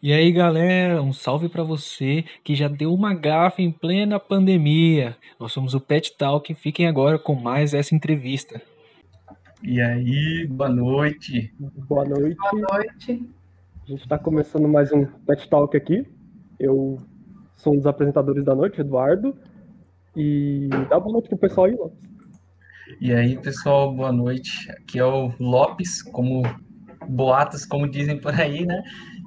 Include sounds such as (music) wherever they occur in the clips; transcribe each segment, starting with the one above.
E aí, galera, um salve para você que já deu uma gafe em plena pandemia. Nós somos o Pet Talk, fiquem agora com mais essa entrevista. E aí, boa noite. Boa noite. Boa noite. A gente está começando mais um Pet Talk aqui. Eu sou um dos apresentadores da noite, Eduardo. E dá boa noite pro pessoal aí, Lopes. E aí, pessoal, boa noite. Aqui é o Lopes, como boatos, como dizem por aí, né?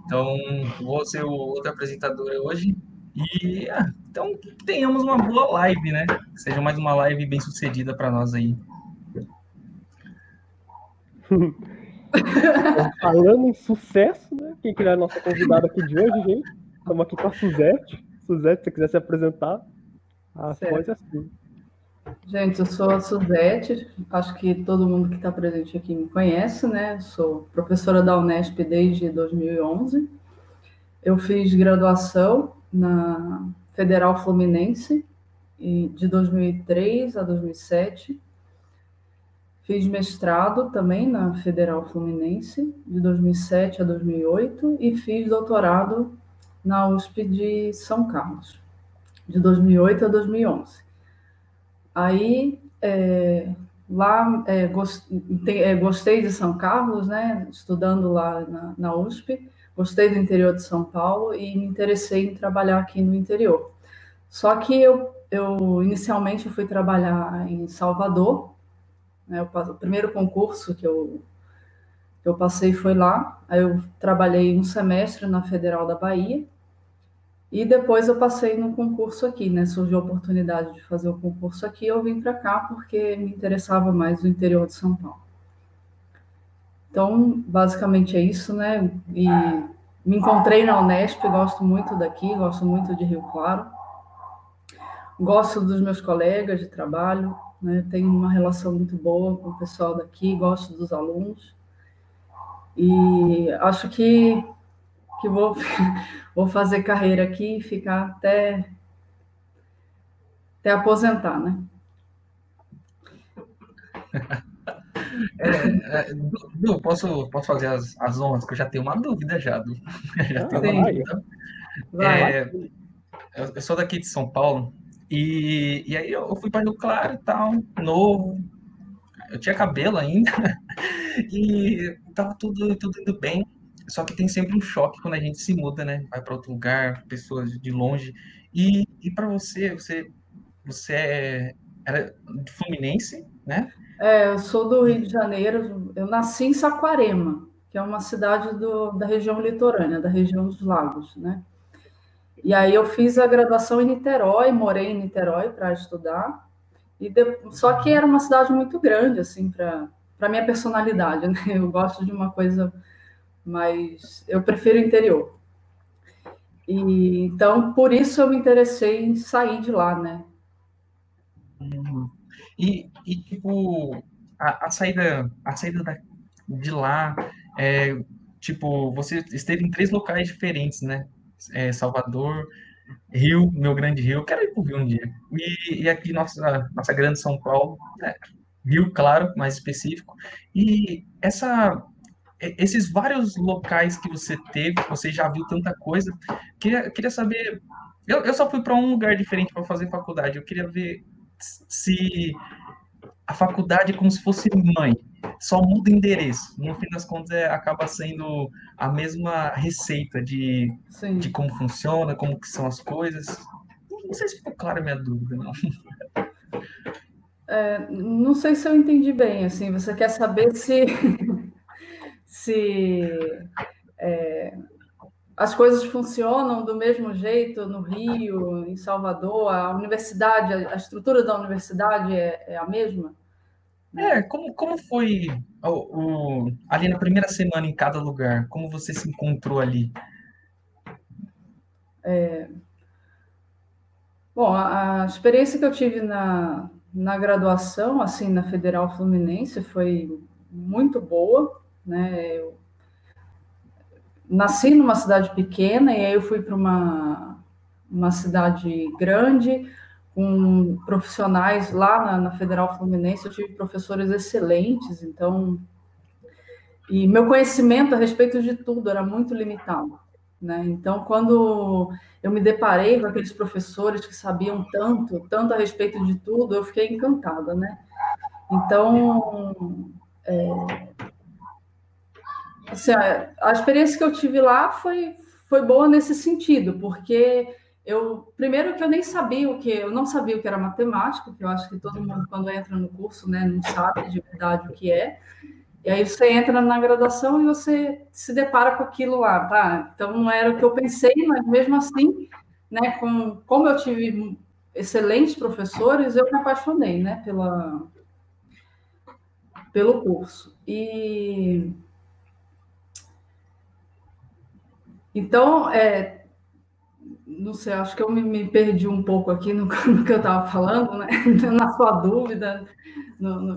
Então, vou ser o outro apresentador hoje. E ah, então tenhamos uma boa live, né? Seja mais uma live bem sucedida para nós aí. (laughs) Falando em sucesso, né? Quem que é a nossa convidada aqui de hoje, gente? Estamos aqui com a Suzete. Suzete, se você quiser se apresentar, a voz é assim. Gente, eu sou a Suzete, acho que todo mundo que está presente aqui me conhece, né? Sou professora da Unesp desde 2011. Eu fiz graduação na Federal Fluminense de 2003 a 2007. Fiz mestrado também na Federal Fluminense de 2007 a 2008 e fiz doutorado na USP de São Carlos de 2008 a 2011. Aí, é, lá, é, é, gostei de São Carlos, né, estudando lá na, na, USP, gostei do interior de São Paulo e me interessei em trabalhar aqui no interior. Só que eu, eu inicialmente fui trabalhar em Salvador, né, o primeiro concurso que eu, eu passei foi lá, aí eu trabalhei um semestre na Federal da Bahia, e depois eu passei no concurso aqui, né? Surgiu a oportunidade de fazer o concurso aqui, eu vim para cá porque me interessava mais o interior de São Paulo. Então, basicamente é isso, né? E me encontrei na Unesp, gosto muito daqui, gosto muito de Rio Claro. Gosto dos meus colegas de trabalho, né? Tenho uma relação muito boa com o pessoal daqui, gosto dos alunos. E acho que que vou, (laughs) vou fazer carreira aqui e ficar até, até aposentar, né? (laughs) É, é, du, posso, posso fazer as, as honras, que eu já tenho uma dúvida já, Du. (laughs) Já tenho uma dúvida. É, eu, sou daqui de São Paulo, e, e aí eu fui para Rio Claro e tal, novo, eu tinha cabelo ainda, e tava tudo, tudo indo bem. Só que tem sempre um choque quando a gente se muda, né? Vai para outro lugar, pessoas de longe. E, e para você, você, você é, era Fluminense, né? É, eu sou do Rio de Janeiro. Eu nasci em Saquarema, que é uma cidade do, da região litorânea, da região dos lagos, né? E aí eu fiz a graduação em Niterói, morei em Niterói para estudar. E de... Só que era uma cidade muito grande, assim, para para minha personalidade, (laughs) né? Eu gosto de uma coisa mas eu prefiro o interior. E, então, por isso eu me interessei em sair de lá, né? E, e tipo, a, a, saída, a saída da, de lá, é, tipo, você esteve em três locais diferentes, né? É, Salvador, Rio, meu grande Rio, quero ir para o Rio um dia. E, e aqui nossa, nossa grande São Paulo, né? Rio, claro, mais específico. E essa esses vários locais que você teve, você já viu tanta coisa, queria, queria saber. Eu, eu só fui para um lugar diferente para fazer faculdade. Eu queria ver se a faculdade é como se fosse mãe, só muda endereço. No fim das contas, é, acaba sendo a mesma receita de, de como funciona, como que são as coisas. Não sei se ficou clara a minha dúvida, não. É, não sei se eu entendi bem. Assim, você quer saber se (laughs) se é, as coisas funcionam do mesmo jeito no Rio, em Salvador, a universidade, a estrutura da universidade é, é a mesma? É, como, como foi o, o, ali na primeira semana em cada lugar? Como você se encontrou ali? É, bom, a, a, experiência que eu tive na, na graduação, assim, na Federal Fluminense, foi muito boa. Né? Eu nasci numa cidade pequena e aí eu fui para uma, uma cidade grande com profissionais lá na, na, Federal Fluminense. Eu tive professores excelentes, então e meu conhecimento a respeito de tudo era muito limitado. Né? Então, quando eu me deparei com aqueles professores que sabiam tanto, tanto a respeito de tudo, eu fiquei encantada, né? Então, é, assim, a, experiência que eu tive lá foi, foi boa nesse sentido, porque eu primeiro que eu nem sabia o que eu não sabia o que era matemática, que eu acho que todo mundo quando entra no curso, né, não sabe de verdade o que é. E aí você entra na graduação e você se depara com aquilo lá, tá? Então não era o que eu pensei, mas mesmo assim, né, com como eu tive excelentes professores, eu me apaixonei, né, pela pelo curso. E então, é, não sei, acho que eu me, me, perdi um pouco aqui no, (laughs) no que eu estava falando, né? (laughs) Na sua dúvida. No, no...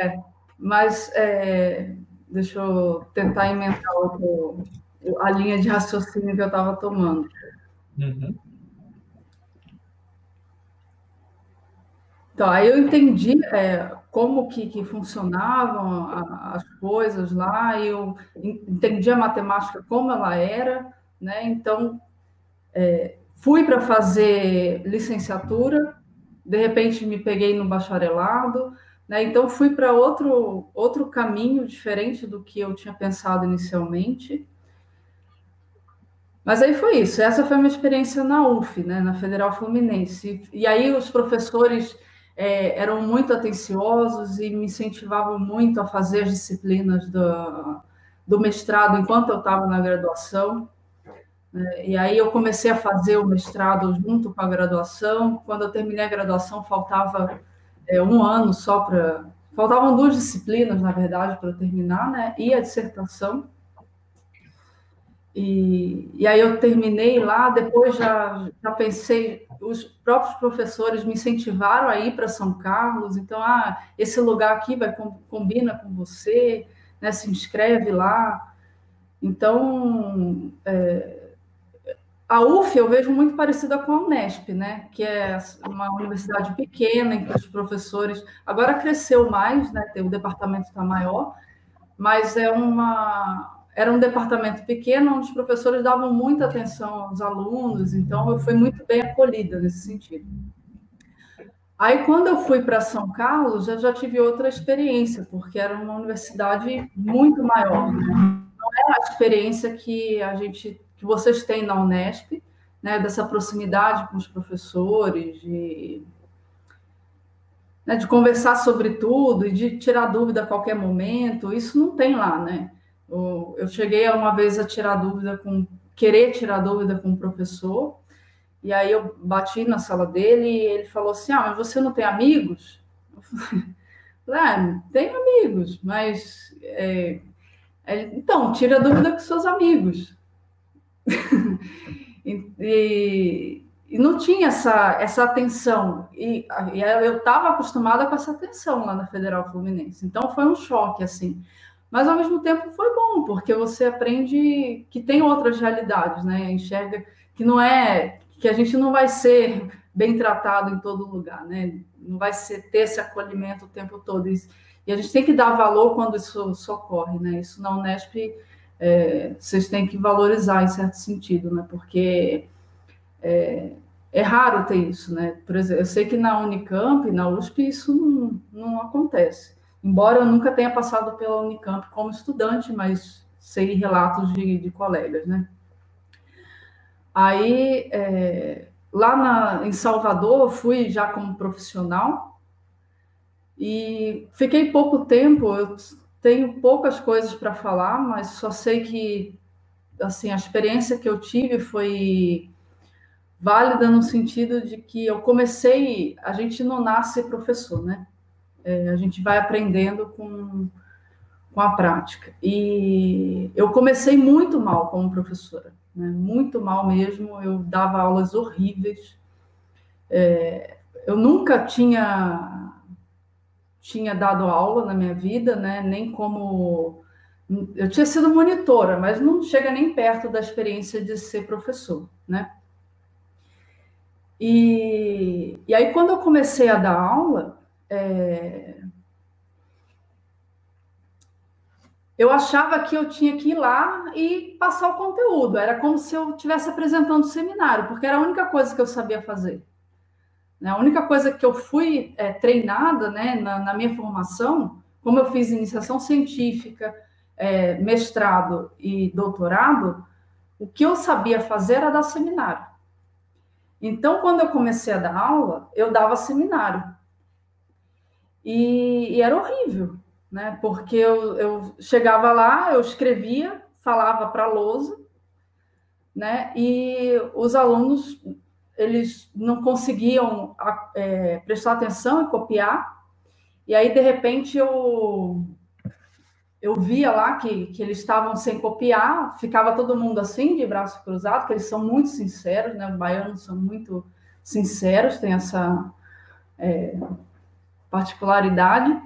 É, mas é, deixa eu tentar emendar outro, a linha de raciocínio que eu estava tomando. Uhum. Então, aí eu entendi é, como que, que funcionavam a, as coisas lá, eu entendi a matemática como ela era, né? Então, é, fui para fazer licenciatura, de repente me peguei no bacharelado, né? Então fui para outro outro caminho diferente do que eu tinha pensado inicialmente. Mas aí foi isso. Essa foi a minha experiência na UF, né, na Federal Fluminense. E aí os professores é, eram muito atenciosos e me incentivavam muito a fazer as disciplinas do, do mestrado enquanto eu estava na graduação. Né? E aí eu comecei a fazer o mestrado junto com a graduação. Quando eu terminei a graduação, faltava é, um ano só para. Faltavam duas disciplinas, na verdade, para terminar, né? E a dissertação. E, e aí eu terminei lá, depois já, já pensei, os próprios professores me incentivaram a ir para São Carlos, então, ah, esse lugar aqui vai combina com você, né, se inscreve lá. Então, é, a UF eu vejo muito parecida com a Unesp, né? Que é uma universidade pequena em que os professores agora cresceu mais, né? O departamento está maior, mas é uma era um departamento pequeno onde os professores davam muita atenção aos alunos, então eu fui muito bem acolhida nesse sentido. Aí, quando eu fui para São Carlos, eu já tive outra experiência, porque era uma universidade muito maior. Né? Não é a experiência que a gente que vocês têm na Unesp, né, dessa proximidade com os professores, de, né, de conversar sobre tudo e de tirar dúvida a qualquer momento, isso não tem lá, né? Eu, cheguei uma vez a tirar dúvida com, querer tirar dúvida com um professor, e aí eu bati na sala dele e ele falou assim, ah, mas você não tem amigos? Eu falei, (laughs) ah, amigos, mas... É, então, tira dúvida com seus amigos. (laughs) e, e, não tinha essa, essa atenção. E, e eu estava acostumada com essa atenção lá na Federal Fluminense. Então foi um choque, assim. Mas ao mesmo tempo foi bom, porque você aprende que tem outras realidades, né? Enxerga que não é que a gente não vai ser bem tratado em todo lugar, né? Não vai ser, ter esse acolhimento o tempo todo. E, a gente tem que dar valor quando isso, isso ocorre, né? Isso na Unesp é, vocês têm que valorizar em certo sentido, né? Porque é, é, raro ter isso, né? Por exemplo, eu sei que na Unicamp, na USP, isso não, não acontece. Embora eu nunca tenha passado pela Unicamp como estudante, mas sei relatos de, de colegas, né? Aí, é, lá na, em Salvador, eu fui já como profissional e fiquei pouco tempo, eu tenho poucas coisas para falar, mas só sei que assim a experiência que eu tive foi válida no sentido de que eu comecei, a gente não nasce professor, né? É, a gente vai aprendendo com, com a prática. E eu comecei muito mal como professora, né? muito mal mesmo. Eu dava aulas horríveis. É, eu nunca tinha tinha dado aula na minha vida, né? Nem como eu tinha sido monitora, mas não chega nem perto da experiência de ser professor, né? E, e aí quando eu comecei a dar aula, é... eu achava que eu tinha que ir lá e passar o conteúdo. Era como se eu estivesse apresentando o seminário, porque era a única coisa que eu sabia fazer. Né? A única coisa que eu fui é, treinada né, na, na, minha formação, como eu fiz iniciação científica, é, mestrado e doutorado, o que eu sabia fazer era dar seminário. Então, quando eu comecei a dar aula, eu dava seminário. E, e era horrível, né? Porque eu, eu chegava lá, eu escrevia, falava para a lousa, né? E os alunos eles não conseguiam é, prestar atenção e copiar. E aí, de repente, eu, eu via lá que, que eles estavam sem copiar, ficava todo mundo assim, de braço cruzado, porque eles são muito sinceros, né? Os baianos são muito sinceros, tem essa é, particularidade.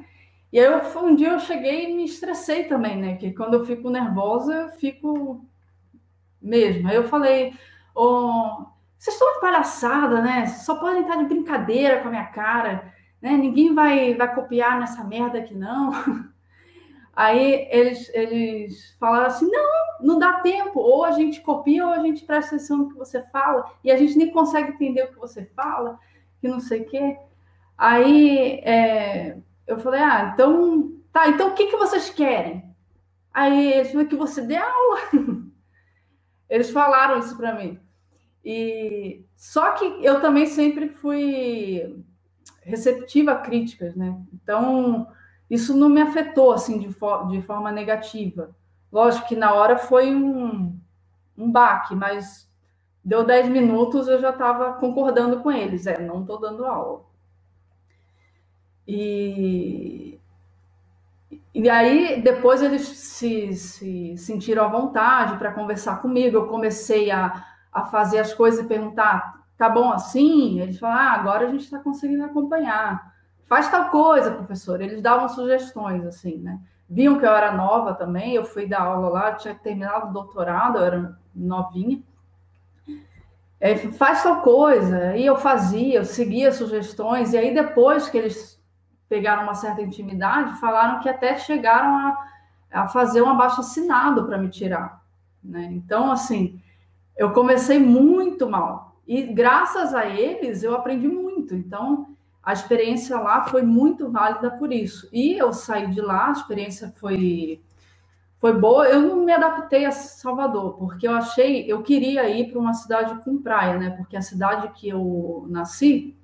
E aí, eu, um dia eu cheguei e me estressei também, né? Que quando eu fico nervosa, eu fico mesmo. Aí eu falei, oh, vocês estão de palhaçada, né? Só podem estar de brincadeira com a minha cara, né? Ninguém vai, vai copiar nessa merda aqui, não. (laughs) Aí eles, eles falaram assim: não, não dá tempo. Ou a gente copia ou a gente presta atenção no que você fala, e a gente nem consegue entender o que você fala, que não sei o quê. Aí é, eu falei: ah, então tá, então o que, que vocês querem? Aí eles falaram que você dê aula. (laughs) Eles falaram isso para mim. E só que eu também sempre fui receptiva a críticas, né? Então, isso não me afetou assim de, for de forma negativa. Lógico que na hora foi um, um baque, mas deu 10 minutos eu já estava concordando com eles. É, não estou dando aula. E, e aí, depois eles se, se sentiram à vontade para conversar comigo. Eu comecei a a fazer as coisas e perguntar, tá bom assim? Eles falam, ah, agora a gente está conseguindo acompanhar. Faz tal coisa, professor. Eles davam sugestões, assim, né? Viam que eu era nova também, eu fui dar aula lá, tinha terminado o doutorado, eu era novinha. É, faz tal coisa, e eu fazia, eu seguia sugestões, e aí depois que eles pegaram uma certa intimidade, falaram que até chegaram a, a fazer um abaixo assinado para me tirar. Né? Então, assim, eu comecei muito mal. E graças a eles eu aprendi muito. Então, a experiência lá foi muito válida por isso. E eu saí de lá, a experiência foi foi boa. Eu não me adaptei a Salvador, porque eu achei, eu queria ir para uma cidade com praia, né? Porque a cidade que eu nasci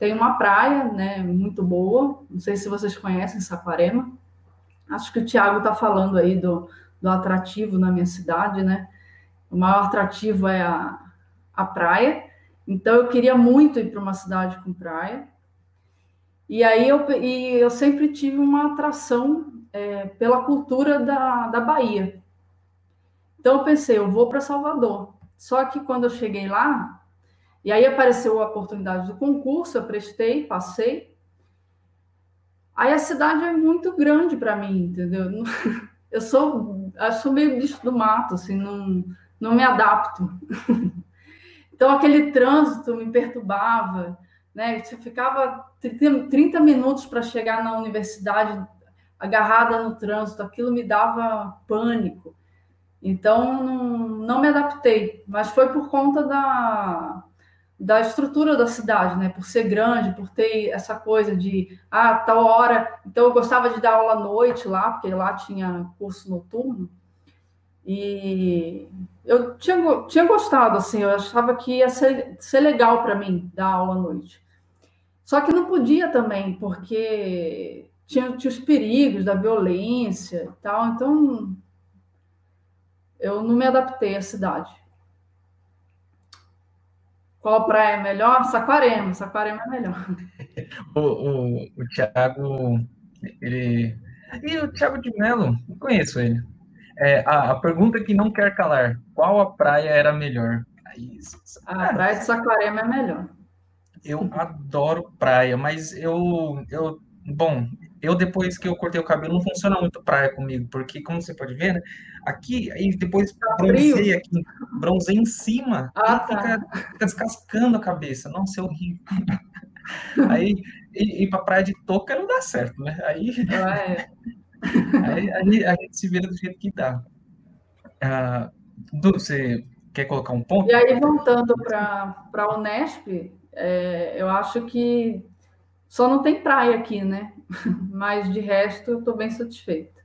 tem uma praia, né, muito boa. Não sei se vocês conhecem Saquarema. Acho que o Tiago está falando aí do, do atrativo na minha cidade, né? o maior atrativo é a, a praia. Então eu queria muito ir para uma cidade com praia. E aí eu, e eu sempre tive uma atração é, pela cultura da, da Bahia. Então eu pensei, eu vou para Salvador. Só que quando eu cheguei lá, e aí apareceu a oportunidade do concurso, eu prestei, passei. Aí a cidade é muito grande para mim, entendeu? (laughs) Eu sou, eu sou meio bicho do mato, assim, não, não me adapto. (laughs) então, aquele trânsito me perturbava, né? Eu ficava 30 minutos para chegar na universidade agarrada no trânsito, aquilo me dava pânico. Então, não, não me adaptei, mas foi por conta da, da estrutura da cidade, né? Por ser grande, por ter essa coisa de, ah, tal hora. Então, eu gostava de dar aula à noite lá, porque lá tinha curso noturno. E eu tinha, tinha gostado, assim, eu achava que ia ser, ser legal para mim dar aula à noite. Só que não podia também, porque tinha, tinha os perigos da violência e tal, então eu não me adaptei à cidade. Qual praia é melhor? Saquarema, Saquarema é melhor. (laughs) O, o, o Thiago, ele. E o Thiago de Mello, não conheço ele. É, a, a, pergunta que não quer calar: qual a praia era melhor? a praia de Saquarema é melhor. Eu adoro praia, mas eu, eu, bom, eu depois que eu cortei o cabelo não funciona muito praia comigo, porque como você pode ver, né, aqui aí depois tá bronzei aqui, bronzei em cima, ah, tá. fica, fica, descascando a cabeça. Nossa, é horrível. (laughs) aí ir, ir pra praia de touca não dá certo, né? Aí ah, é. (laughs) Aí, aí a gente se vira do jeito que dá. Ah, Du, você quer colocar um ponto? E aí, voltando para a Unesp, é, eu acho que só não tem praia aqui, né? Mas de resto, eu estou bem satisfeita.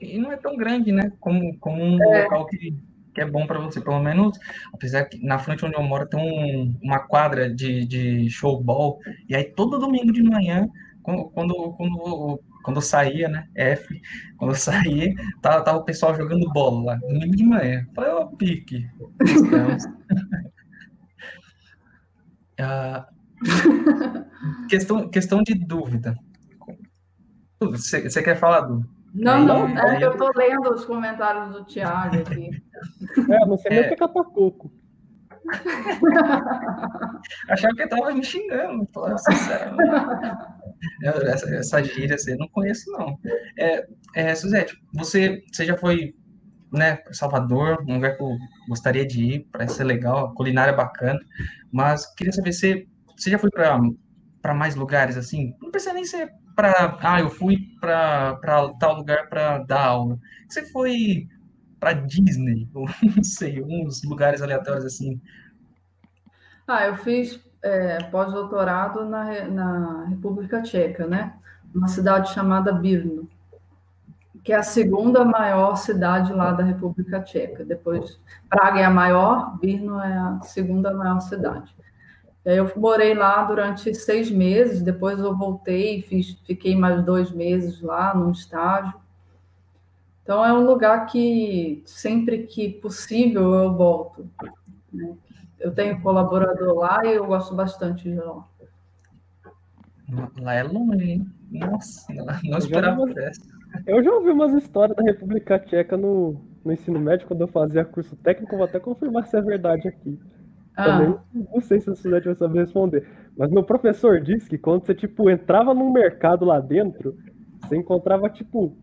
E não é tão grande, né? Como, como um é. local que, que é bom para você. Pelo menos, apesar que na frente onde eu moro tem um, uma quadra de, de showball. E aí, todo domingo de manhã, quando, quando, quando quando eu saía, né? F, quando eu saía, tava, tava o pessoal jogando bola lá, domingo de manhã. Falei, ô, pique. (laughs) ah, (laughs) questão, questão de dúvida. Você, você quer falar, Du? Não, não, é que eu tô lendo os comentários do Thiago aqui. (laughs) É, não sei nem o que é catacoco. Achava que ele tava me xingando, sinceramente. (laughs) Essa, essa gíria assim, eu não conheço, não. É, é, Suzete, você, você já foi né, Salvador, um lugar que eu gostaria de ir, parece ser legal, culinária é bacana, mas queria saber se você já foi para mais lugares assim? Não precisa nem ser para, ah, eu fui para tal lugar para dar aula. Você foi para Disney, (laughs) ou não sei, uns lugares aleatórios assim? Ah, eu fiz é, pós-doutorado na, na República Tcheca, né? Uma cidade chamada Brno, que é a segunda maior cidade lá da República Tcheca. Depois, Praga é a maior, Brno é a segunda maior cidade. Eu morei lá durante seis meses, depois eu voltei, fiz, fiquei mais dois meses lá num estágio. Então é um lugar que sempre que possível eu volto. Né? Eu tenho colaborador lá e eu gosto bastante de lá. Lá é longe, hein? Nossa, não esperava por essa. Eu já ouvi umas histórias da República Tcheca no, no ensino médio, quando eu fazia curso técnico, vou até confirmar se é verdade aqui. Ah. Também não sei se a Suzete vai saber responder. Mas meu professor disse que quando você, tipo, entrava num mercado lá dentro, você encontrava, tipo,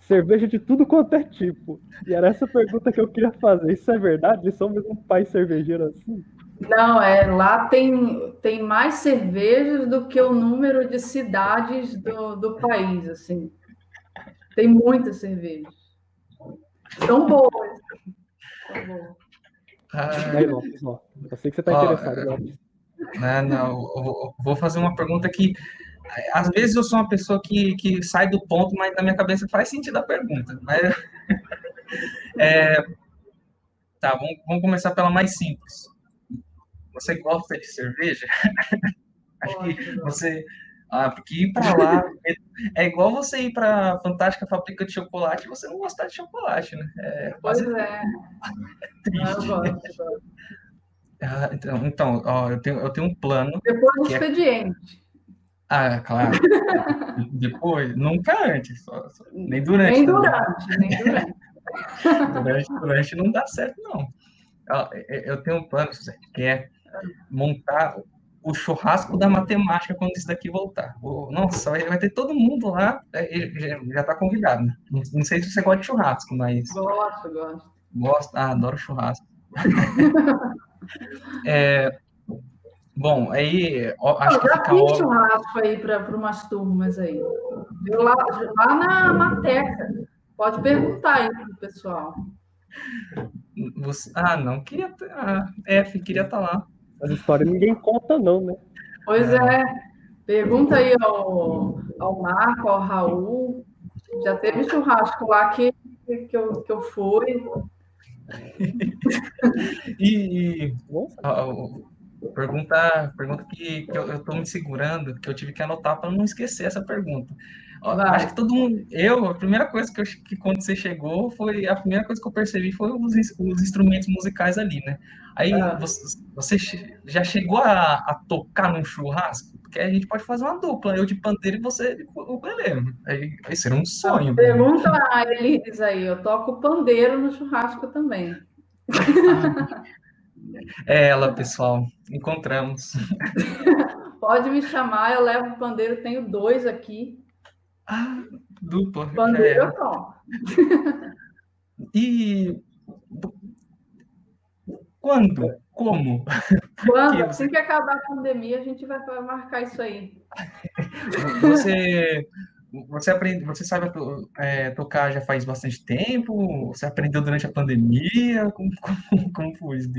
cerveja de tudo quanto é tipo. E era essa pergunta que eu queria fazer. Isso é verdade? Eles são mesmo um país cervejeiro assim? Não, é, lá tem, tem mais cervejas do que o número de cidades do, do país, assim. Tem muitas cervejas. São boas. São boas. Ah, Aí, Lopes, ó. Eu sei que você está interessado, Lopes. Não, não, eu vou fazer uma pergunta que às vezes eu sou uma pessoa que, que sai do ponto, mas na minha cabeça faz sentido a pergunta. Mas, (laughs) é, tá, vamos, vamos começar pela mais simples. Você gosta de cerveja? (laughs) Acho que você. Ah, porque ir para lá é igual você ir para a Fantástica Fábrica de Chocolate e você não gostar de chocolate, né? É, pois é. (laughs) é gosto, Ah, então, então ó, eu, tenho, eu tenho um plano. Depois do é expediente. É... Ah, claro. (laughs) Depois, nunca antes, só, só, nem durante. Nem durante, nem durante. (laughs) durante. durante. não dá certo, não. Eu tenho um plano, que é montar o churrasco da matemática quando isso daqui voltar. Nossa, vai ter todo mundo lá, é, já está convidado. Não sei se você gosta de churrasco, mas. Gosto, gosto. Gosto, ah, adoro churrasco. (laughs) é, Bom, aí acho que já fiz churrasco aí para umas turmas aí. Eu lá, lá na Mateca. Pode perguntar aí pro pessoal. Você... Ah, não, queria. Ah, F, queria estar tá lá. As histórias ninguém conta, não, né? Pois é. é. Pergunta aí ao, ao Marco, ao Raul. Já teve churrasco lá que, que, eu, que eu fui. e, e Pergunta, pergunta que, que eu estou me segurando, que eu tive que anotar para não esquecer essa pergunta. Acho que todo mundo. Eu, a primeira coisa que, eu, que quando você chegou foi. A primeira coisa que eu percebi foi os, os instrumentos musicais ali, né? Aí ah. você, você, já chegou a, a, tocar num churrasco? Porque a gente pode fazer uma dupla, eu de pandeiro e você de ukulele. Aí, aí seria um sonho. Pergunta a Elis aí, eu toco pandeiro no churrasco também. (laughs) É ela, pessoal. Encontramos. (laughs) Pode me chamar, eu levo o pandeiro, tenho dois aqui. Ah, dupla. Pandeiro é. só. E quando? Como? (laughs) Quando? Assim que acabar a pandemia, a gente vai marcar isso aí. Você, você aprende, você sabe é, tocar já faz bastante tempo? Você aprendeu durante a pandemia? Como, como, como foi isso?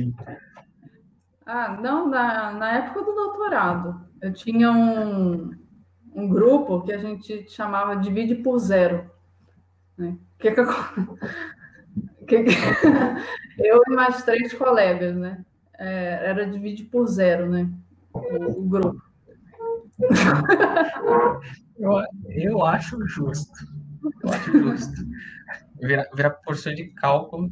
Ah, não, na, na época do doutorado, eu tinha um, um grupo que a gente chamava Divide por Zero. Né? Que que eu... (laughs) que que... (laughs) eu e mais três colegas, né? É, era Divide por Zero, né? o, o grupo. (laughs) Eu, eu acho justo. Eu acho justo. Virar, virar porção de cálculo.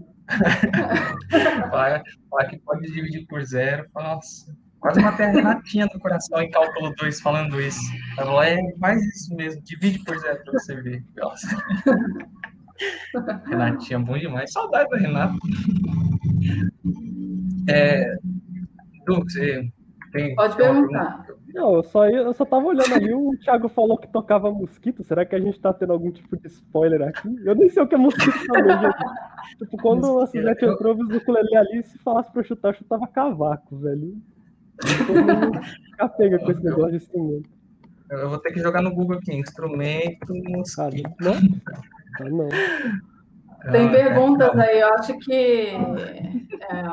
falar, que pode dividir por zero. Nossa, quase uma terrenatinha no coração em cálculo 2 falando isso. Ela falou, é, faz isso mesmo, divide por zero para você ver. Nossa. Renatinha, bom demais. Saudade da Renata. É, du, você tem Pode perguntar. Não, eu só, eu só tava olhando ali, o Thiago falou que tocava mosquito. Será que a gente tá tendo algum tipo de spoiler aqui? Eu nem sei o que é mosquito também, gente. Tipo, quando a Suzette entrou, o ukulele ali, se falasse pra eu chutar, eu chutava cavaco, velho. (laughs) Pega com esse negócio de instrumento. Eu vou ter que jogar no Google aqui, instrumento mosquito. não? Ah, não. Tem perguntas aí, eu acho que é,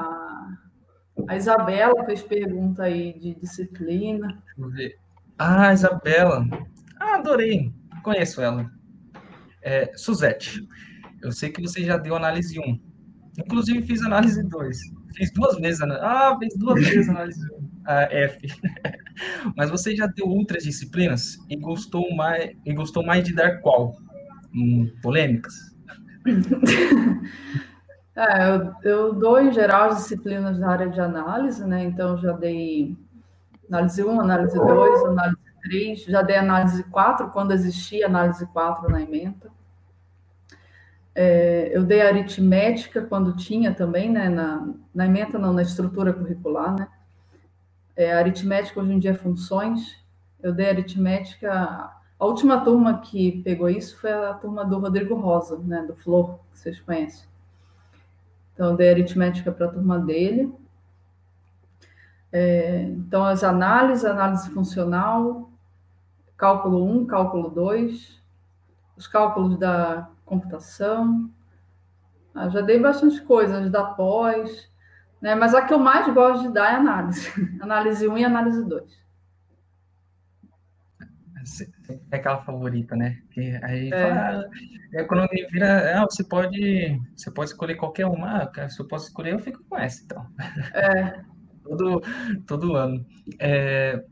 a Isabela fez pergunta aí de disciplina. Deixa eu ver. Ah, Isabela. Ah, adorei. Conheço ela. É, Suzete, eu sei que você já deu análise 1. Inclusive fiz análise 2. Fiz duas vezes. Ah, fiz duas vezes análise 1. A F. (laughs) Mas você já deu outras disciplinas e gostou mais, e gostou mais de dar qual? Hum, polêmicas? É, (laughs) eu, eu, dou, em geral, as disciplinas da área de análise, né? Então, já dei análise 1, análise 2, análise 3, já dei análise 4, quando existia análise 4 na ementa. É, eu dei aritmética quando tinha também, né? Na, na ementa, não, na estrutura curricular, né? É, aritmética hoje em dia é funções. Eu dei aritmética. A última turma que pegou isso foi a turma do Rodrigo Rosa, né? Do Flor, que vocês conhecem. Então, dei aritmética para a turma dele. É, então, as análises, análise funcional, cálculo 1, cálculo 2, os cálculos da computação. Ah, já dei bastante coisas da pós, né? mas a que eu mais gosto de dar é análise. (laughs) análise 1 e análise 2 é aquela favorita, né? Que aí é. fala, ah, quando alguém vira, ah, você pode, você pode escolher qualquer uma, ah, se eu posso escolher, eu fico com essa, então. É. (laughs) todo, todo ano. É,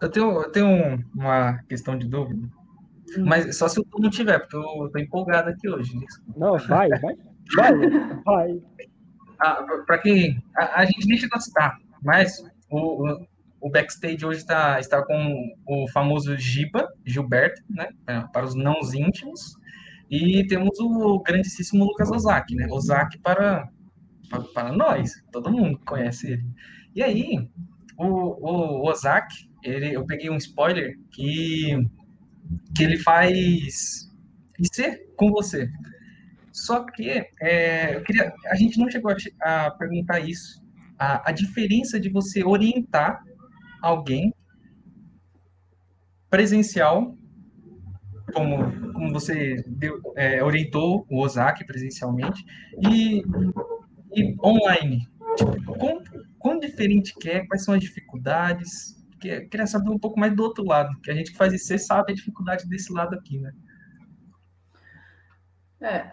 eu tenho, eu tenho uma questão de dúvida, hum. mas só se o não tiver, porque eu tô empolgado aqui hoje. Não, vai, vai, vai, (laughs) vai. Ah, para quem a, a, gente deixa gostar, mas o, o backstage hoje está, está com o famoso Giba, Gilberto, né? É, para os não íntimos. E temos o grandíssimo Lucas Ozaki, né? Ozaki para, para, para nós, todo mundo conhece ele. E aí, o, o, Ozaki, ele, eu peguei um spoiler que, que ele faz IC com você. Só que é, queria, a gente não chegou a, a perguntar isso, a, a diferença de você orientar alguém presencial, como, como você deu, é, orientou o Ozaki presencialmente, e, e online. Tipo, quão, diferente que é, quais são as dificuldades? Que, queria saber um pouco mais do outro lado, que a gente que faz isso sabe a dificuldade desse lado aqui, né? É,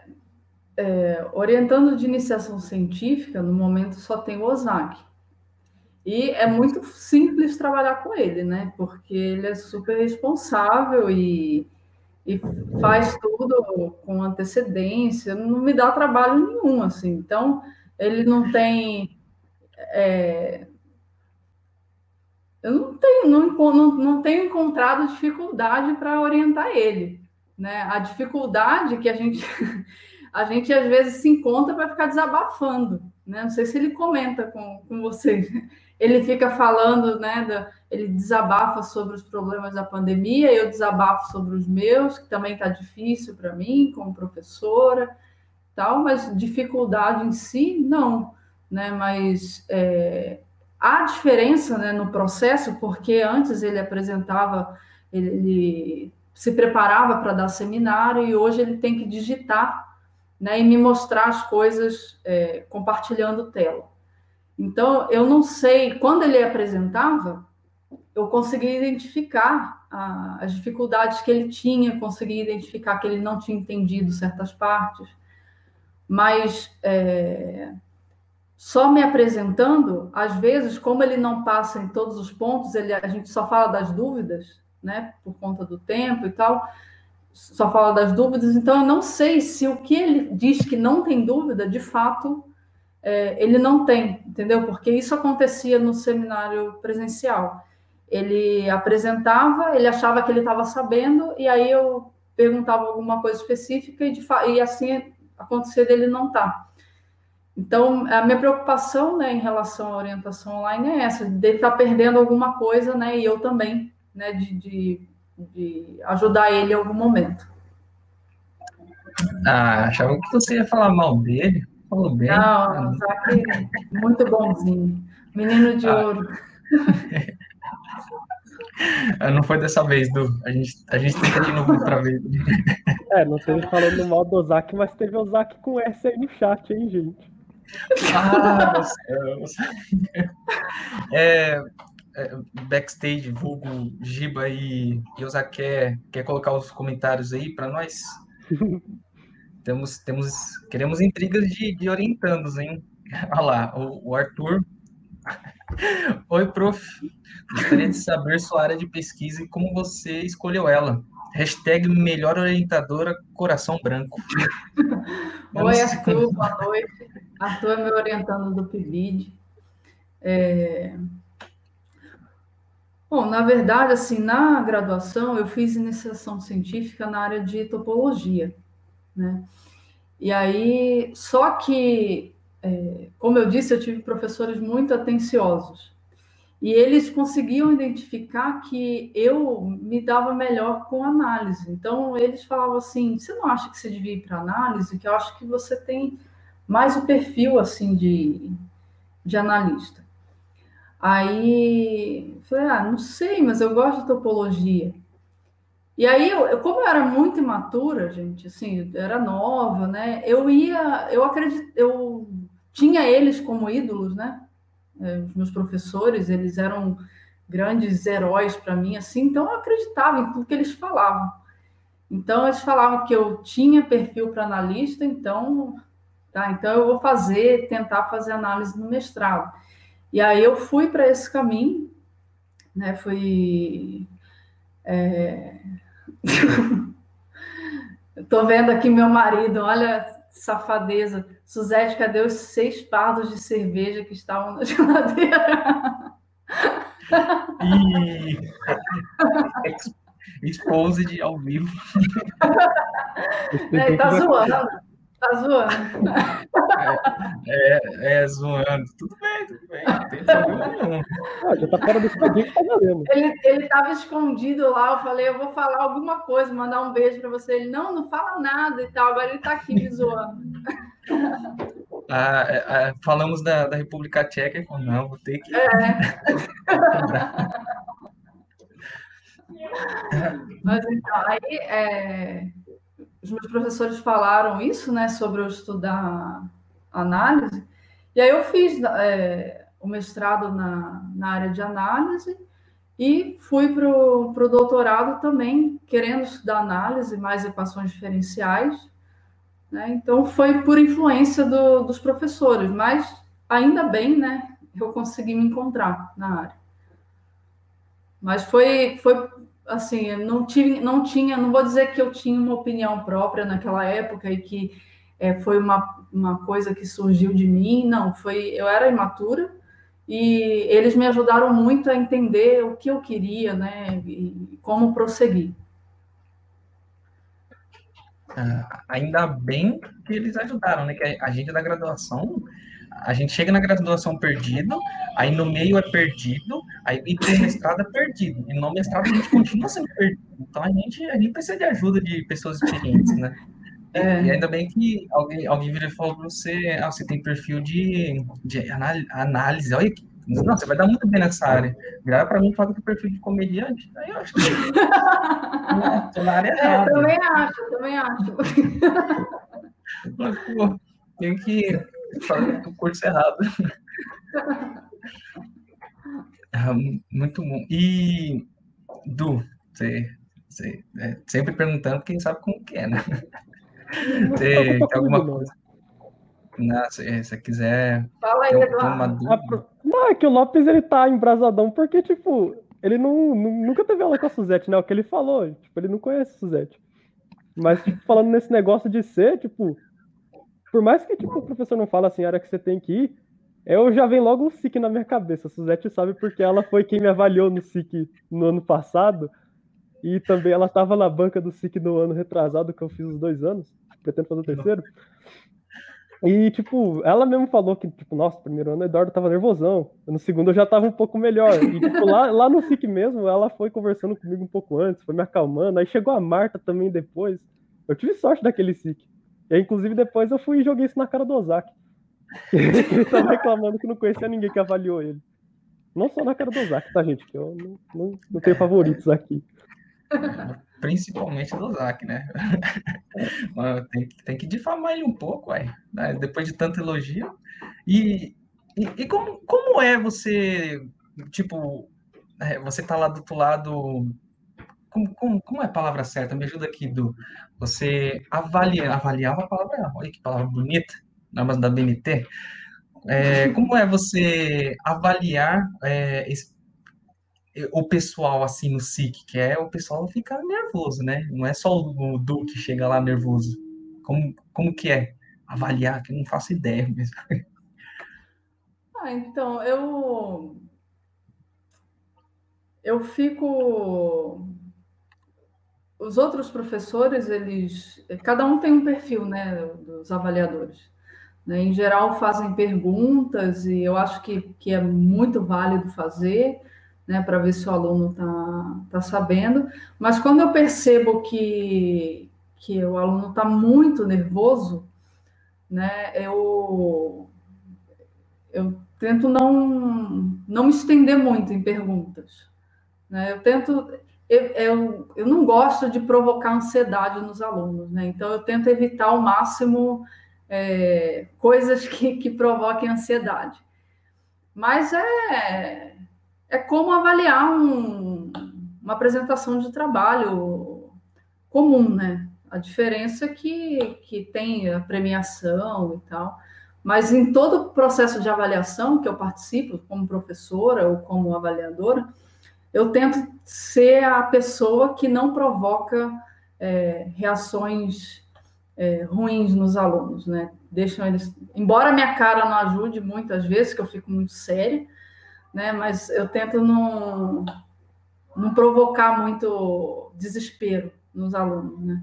é, orientando de iniciação científica, no momento só tem o Ozaki. E é muito simples trabalhar com ele, né? Porque ele é super responsável e, e faz tudo com antecedência, não me dá trabalho nenhum, assim. Então, ele não tem. É... Eu não tenho, não, não, não tenho encontrado dificuldade para orientar ele. Né? A dificuldade que a gente, (laughs) a gente às vezes se encontra para ficar desabafando. Né? Não sei se ele comenta com, com vocês (laughs) ele fica falando, né? Da, ele desabafa sobre os problemas da pandemia, eu desabafo sobre os meus, que também está difícil para mim, como professora, tal, mas dificuldade em si, não, né? Mas é, há diferença né, no processo, porque antes ele apresentava, ele, ele se preparava para dar seminário e hoje ele tem que digitar né, e me mostrar as coisas é, compartilhando tela. Então, eu não sei, quando ele apresentava, eu consegui identificar a, as dificuldades que ele tinha, consegui identificar que ele não tinha entendido certas partes, mas é, só me apresentando, às vezes, como ele não passa em todos os pontos, ele, a gente só fala das dúvidas, né, por conta do tempo e tal, só fala das dúvidas, então eu não sei se o que ele diz que não tem dúvida, de fato, é, ele não tem, entendeu? Porque isso acontecia no seminário presencial. Ele apresentava, ele achava que ele estava sabendo, e aí eu perguntava alguma coisa específica, e, de, e assim acontecia dele não. Tá. Então, a minha preocupação né, em relação à orientação online é essa, dele estar tá perdendo alguma coisa, né, e eu também, né, de, de de ajudar ele em algum momento. Ah, achava que você ia falar mal dele. Falou bem. Não, Zac, muito bonzinho. Menino de ah. ouro. (laughs) Não foi dessa vez, Du. A gente, a gente tenta de novo outra vez. (laughs) É, não teve falando mal do Zac, mas teve o Zac com S aí no chat, hein, gente? Ah, meu Deus. (laughs) É, backstage, vulgo Giba e Yosa quer, quer colocar os comentários aí para nós? (laughs) temos, temos, queremos intrigas de, de orientandos, hein? (laughs) Olha lá, o, o Arthur. (laughs) Oi, prof. Gostaria de saber sua área de pesquisa e como você escolheu ela. Hashtag melhor orientadora coração branco. Oi, Arthur, boa noite. Arthur é meu orientando do PIBID. É, Bom, na verdade, assim, na graduação eu fiz iniciação científica na área de topologia, né? E aí, só que, é, como eu disse, eu tive professores muito atenciosos. E eles conseguiam identificar que eu me dava melhor com análise. Então, eles falavam assim: você não acha que você devia ir para análise? Que eu acho que você tem mais o perfil assim de, de analista. Aí falei, ah, não sei, mas eu gosto de topologia. E aí, eu, como eu era muito imatura, gente, assim, era nova, né? Eu ia, eu acredito, eu tinha eles como ídolos, né? É, os meus professores, eles eram grandes heróis para mim, assim, então eu acreditava em tudo que eles falavam. Então, eles falavam que eu tinha perfil para analista, então, tá, então eu vou fazer, tentar fazer análise no mestrado. E aí eu fui para esse caminho, né? Fui. É... (laughs) Estou vendo aqui meu marido, olha safadeza. Suzete, cadê os seis pardos de cerveja que estavam na (laughs) geladeira? E... Exposed ao vivo. (laughs) É, tá zoando. Tá zoando. É, é, é, zoando. Tudo bem, tudo bem. Não tem problema nenhum. Ah, já tá fora do expediente, tá valendo. Ele, ele tava escondido lá, eu falei, eu vou falar alguma coisa, mandar um beijo para você. Ele, não, não fala nada e tal. Agora ele tá aqui me zoando. (laughs) Ah, ah, falamos da, da República Tcheca e falou, não, vou ter que. É. (laughs) Mas então, aí é, os meus professores falaram isso, né, sobre eu estudar análise, e aí eu fiz é, o mestrado na, na área de análise e fui para o doutorado também, querendo estudar análise, mais equações diferenciais, né, então foi por influência do, dos professores, mas ainda bem, né, eu consegui me encontrar na área. Mas foi, foi assim, não, tive, não tinha, não vou dizer que eu tinha uma opinião própria naquela época e que é, foi uma, uma coisa que surgiu de mim, não, foi, eu era imatura e eles me ajudaram muito a entender o que eu queria, né, e como prosseguir. Ah, ainda bem que eles ajudaram, né, que a gente da graduação a gente chega na graduação perdido, aí no meio é perdido, aí e pro mestrado é perdido. E no mestrado a gente continua sendo perdido. Então a gente, a gente precisa de ajuda de pessoas experientes, né? É. E ainda bem que alguém, alguém vira e falou para você, ah, você tem perfil de, de análise, olha que Não, você vai dar muito bem nessa área. Grava para mim, fala que o perfil de comediante. Aí eu acho que. (laughs) Tô na área é, errada. também acho, também acho. (laughs) Mas, pô, tem que falar o curso errado. (laughs) Ah, muito bom. E, Du, você, você é, sempre perguntando quem sabe como que é, né? (laughs) Você tem alguma coisa? Não, se você quiser. Fala aí, Eduardo. Não, é que o Lopes ele tá embrasadão porque, tipo, ele não, nunca teve aula com a Suzette, né? O que ele falou, tipo, ele não conhece a Suzette. Mas, tipo, falando nesse negócio de ser, tipo, por mais que tipo, o professor não fala assim, a hora que você tem que ir, eu já vem logo o SIC na minha cabeça. A Suzette sabe porque ela foi quem me avaliou no SIC no ano passado. E também ela estava na banca do SIC no ano retrasado, que eu fiz os dois anos. Pretendo fazer o terceiro. E, tipo, ela mesmo falou que, tipo, nossa, primeiro ano o Eduardo tava nervosão. No segundo eu já tava um pouco melhor. E, tipo, lá, lá no FIC mesmo, ela foi conversando comigo um pouco antes, foi me acalmando. Aí chegou a Marta também depois. Eu tive sorte daquele SIC. E, inclusive, depois eu fui e joguei isso na cara do Ozaki. (laughs) ele tava reclamando que não conhecia ninguém que avaliou ele. Não só na cara do Ozaki, tá, gente? Que eu não, não, não tenho favoritos aqui. Principalmente do Zac, né? (laughs) tem, tem que difamar ele um pouco, ué, né? depois de tanto elogio. E, e, e, como, como é você, tipo, é, você tá lá do outro lado. Como, como, como é a palavra certa? Me ajuda aqui, do Você avaliar, avaliar uma palavra, olha que palavra bonita, base da BNT. É, (laughs) como é você avaliar é, esse o pessoal assim no SIC, que é o pessoal ficar nervoso, né? Não é só o, Du que chega lá nervoso. Como, como que é? Avaliar, que eu não faço ideia mesmo. (laughs) Ah, então, eu. Eu fico. Os outros professores, eles. Cada um tem um perfil, né? Dos avaliadores. Né? Em geral, fazem perguntas, e eu acho que, que é muito válido fazer né, para ver se o aluno está tá sabendo. Mas quando eu percebo que, que o aluno está muito nervoso, né, eu, eu tento não, não me estender muito em perguntas. Né? Eu tento. Eu, eu, eu não gosto de provocar ansiedade nos alunos, né? então eu tento evitar ao máximo é, coisas que, que provoquem ansiedade. Mas é, é como avaliar um, uma apresentação de trabalho comum, né? A diferença é que, que tem a premiação e tal. Mas em todo o processo de avaliação que eu participo, como professora ou como avaliadora, eu tento ser a pessoa que não provoca é, reações é, ruins nos alunos, né? Deixam eles. Embora minha cara não ajude muitas vezes, que eu fico muito séria, né? Mas eu tento não, não provocar muito desespero nos alunos, né?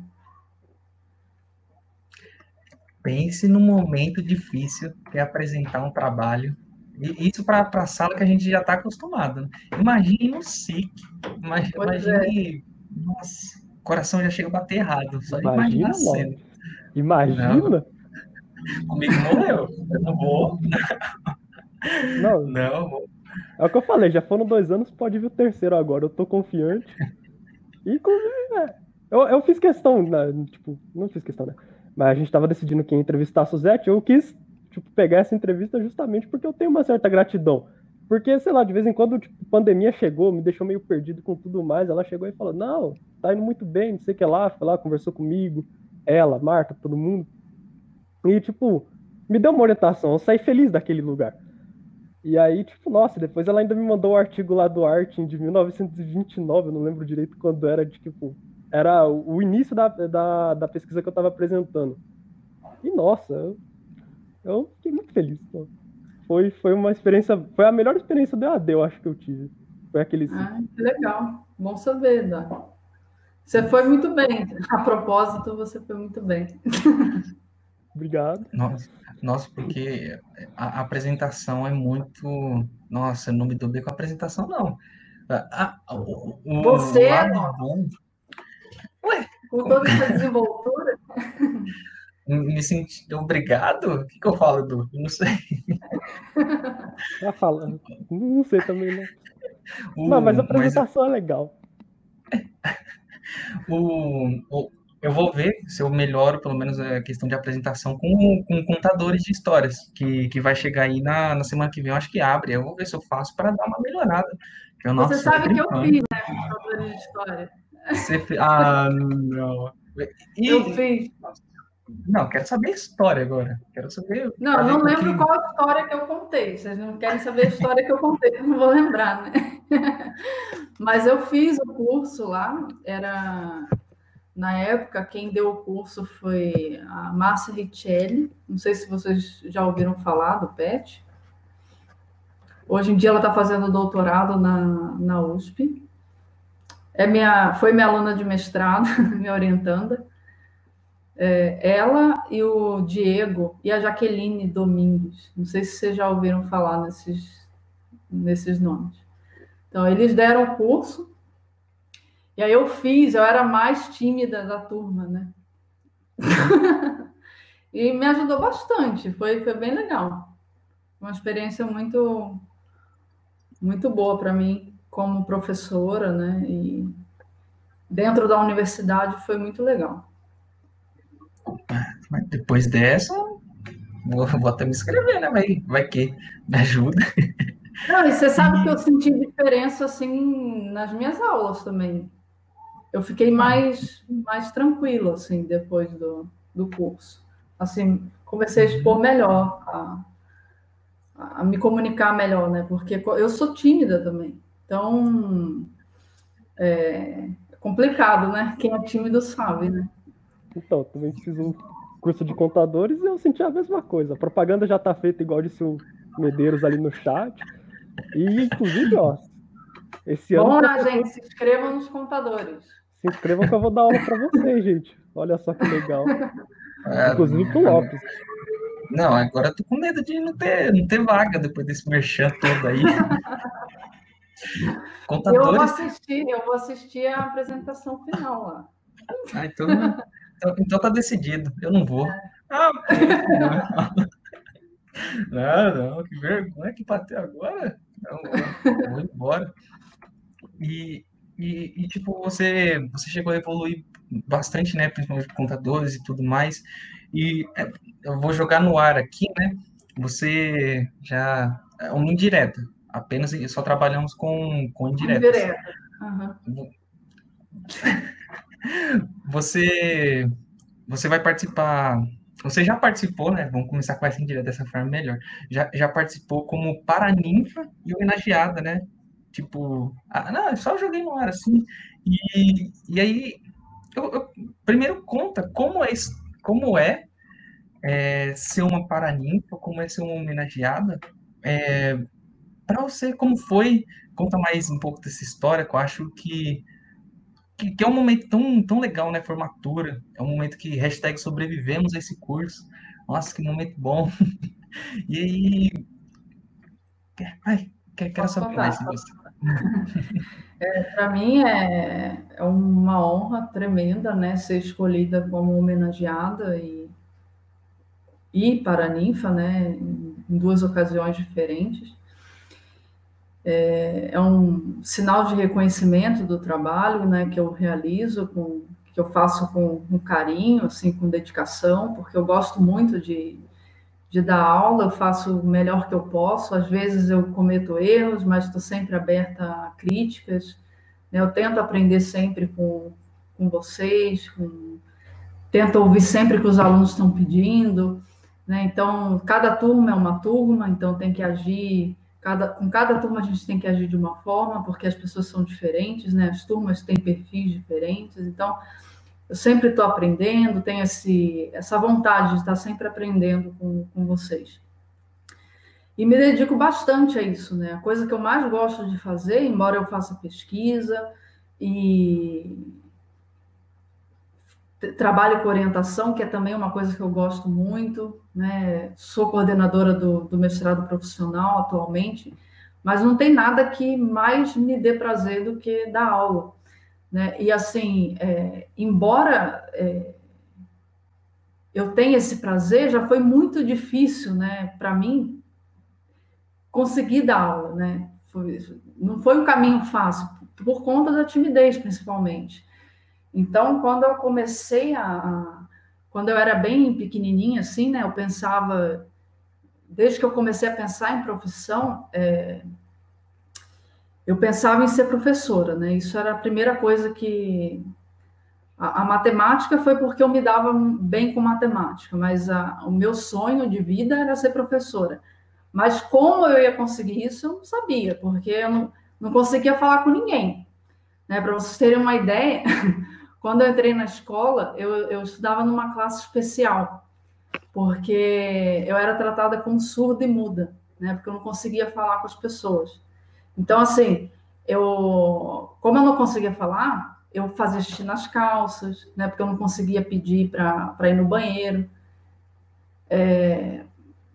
Pense num momento difícil que é apresentar um trabalho. E isso para a sala que a gente já está acostumado. Né? Imagine no SIC. Imagine, imagine é. nossa, o coração já chega a bater errado. Só imagina, imagina Imagina? Não. Comigo morreu. Eu não vou. (laughs) Não. Não, é o que eu falei, já foram dois anos, pode vir o terceiro agora. Eu tô confiante. E, é, eu, eu fiz questão, né, tipo, não fiz questão, né? Mas a gente tava decidindo quem entrevistar a Suzette. Eu quis, tipo, pegar essa entrevista justamente porque eu tenho uma certa gratidão. Porque, sei lá, de vez em quando, tipo, pandemia chegou, me deixou meio perdido com tudo mais. Ela chegou e falou: Não, tá indo muito bem, não sei o que lá. Foi lá, conversou comigo, ela, Marta, todo mundo. E, tipo, me deu uma orientação. Eu saí feliz daquele lugar. E aí, tipo, nossa, depois ela ainda me mandou o um artigo lá do Artin de 1929, eu não lembro direito quando era, de tipo, era o início da, da, da pesquisa que eu estava apresentando. E nossa, eu, eu fiquei muito feliz. Pô. Foi, foi uma experiência, foi a melhor experiência do EAD, eu acho que eu tive. Foi aquele. Ah, que legal. Bom saber, Dan. Você foi muito bem. A propósito, você foi muito bem. (laughs) Obrigado. Nossa, nossa porque a, apresentação é muito. Nossa, eu não me dou bem com a apresentação, não. A, a, o, o Você é bom. Ué, com toda essa desenvoltura. (laughs) me senti obrigado? O que, que eu falo, Edu? Não sei. (laughs) Tá falando. Não sei também, né? Uh, não, mas a apresentação mas... é legal. (laughs) o, o, eu vou ver se eu melhoro, pelo menos, a questão de apresentação com, com contadores de histórias, que, que vai chegar aí na, na semana que vem, eu acho que abre. Eu vou ver se eu faço para dar uma melhorada. Eu, nossa, Você sabe que eu fiz, né, contadores de história. Você, ah, não. (laughs) E, eu fiz. Não, quero saber a história agora. Quero saber. Não, não lembro qual a história que eu contei. Vocês não querem saber a história que eu contei, não vou lembrar, né? (laughs) Mas eu fiz o curso lá, era. Na época, quem deu o curso foi a Márcia Richelli. Não sei se vocês já ouviram falar do PET. Hoje em dia ela está fazendo doutorado na, na USP. É minha, foi minha aluna de mestrado, (laughs) me orientando é, ela e o Diego e a Jaqueline Domingues. Não sei se vocês já ouviram falar nesses, nesses nomes. Então, eles deram o curso, e aí eu fiz, eu era mais tímida da turma, né? (laughs) e me ajudou bastante, foi, foi bem legal. Uma experiência muito, muito boa para mim como professora, né? E dentro da universidade foi muito legal. Mas depois dessa, vou, vou até me inscrever, né? Vai, vai que me ajuda. Não, e você sabe que eu senti diferença assim nas minhas aulas também. Eu fiquei mais, mais tranquila assim depois do, do curso. Assim, comecei a expor melhor, a, a me comunicar melhor, né? Porque eu sou tímida também. Então, é complicado, né? Quem é tímido sabe, né? Então, também fiz um curso de contadores e eu senti a mesma coisa. A propaganda já está feita igual disse o Medeiros ali no chat. E, inclusive, ó, esse ano. Bom, lá, gente, se inscrevam nos contadores. Se inscrevam que eu vou dar aula para vocês, gente. Olha só que legal. É, inclusive pro Lopes. Não, agora eu tô com medo de não ter, não ter vaga depois desse merchan todo aí. Contadores... Eu vou assistir, eu vou assistir a apresentação final lá. Ah, então então, então tá decidido, eu não vou. Ah, (laughs) não, não, que vergonha que bateu agora. Não, não, vou embora. E, e, e, tipo, você, você chegou a evoluir bastante, né? Principalmente contadores e tudo mais. E é, eu vou jogar no ar aqui, né? Você já. É uma indireta. Apenas só trabalhamos com, com indiretas. Indireta. Uhum. Você, você vai participar. Você já participou, né? Vamos começar com essa indireta dessa forma melhor. Já, já participou como paraninfa e homenageada, né? Tipo, ah, não, só joguei no ar assim. E, e aí, eu, eu, primeiro conta como é, como é, é ser uma paraninfa, como é ser uma homenageada. É, para você, como foi? Conta mais um pouco dessa história, que eu acho que que, que, é um momento tão, tão legal, né? Formatura. É um momento que hashtag sobrevivemos a esse curso. Nossa, que momento bom. (laughs) e aí. Ai, quero saber mais disso. (laughs) É, Para mim é, é uma honra tremenda, né? Ser escolhida como homenageada e e para a ninfa, né? Em duas ocasiões diferentes é, é um sinal de reconhecimento do trabalho, né, que eu realizo, com, que eu faço com, com carinho, assim, com dedicação, porque eu gosto muito de, de dar aula, eu faço o melhor que eu posso, às vezes eu cometo erros, mas estou sempre aberta a críticas, né, eu tento aprender sempre com, com vocês, com, tento ouvir sempre o que os alunos estão pedindo, né, então, cada turma é uma turma, então tem que agir Cada, com cada turma a gente tem que agir de uma forma, porque as pessoas são diferentes, né? As turmas têm perfis diferentes, então eu sempre estou aprendendo, tenho esse, essa vontade de estar sempre aprendendo com, com vocês. E me dedico bastante a isso, né? A coisa que eu mais gosto de fazer, embora eu faça pesquisa e trabalho com orientação, que é também uma coisa que eu gosto muito, né? Sou coordenadora do, do mestrado profissional atualmente, mas não tem nada que mais me dê prazer do que dar aula, né? E assim, é, embora é, eu tenho esse prazer, já foi muito difícil, né, para mim conseguir dar aula, né? Foi, não foi um caminho fácil, por conta da timidez, principalmente. Então, quando eu comecei a, a quando eu era bem pequenininha, assim, né, eu pensava, desde que eu comecei a pensar em profissão, é, eu pensava em ser professora, né? Isso era a primeira coisa que a, a, matemática foi porque eu me dava bem com matemática, mas a, o meu sonho de vida era ser professora. Mas como eu ia conseguir isso, eu não sabia, porque eu não, não conseguia falar com ninguém. Né? Para vocês terem uma ideia, (laughs) quando eu entrei na escola, eu, eu estudava numa classe especial, porque eu era tratada como surda e muda, né? porque eu não conseguia falar com as pessoas. Então, assim, eu, como eu não conseguia falar, eu fazia xixi nas calças, né, porque eu não conseguia pedir para ir no banheiro. É,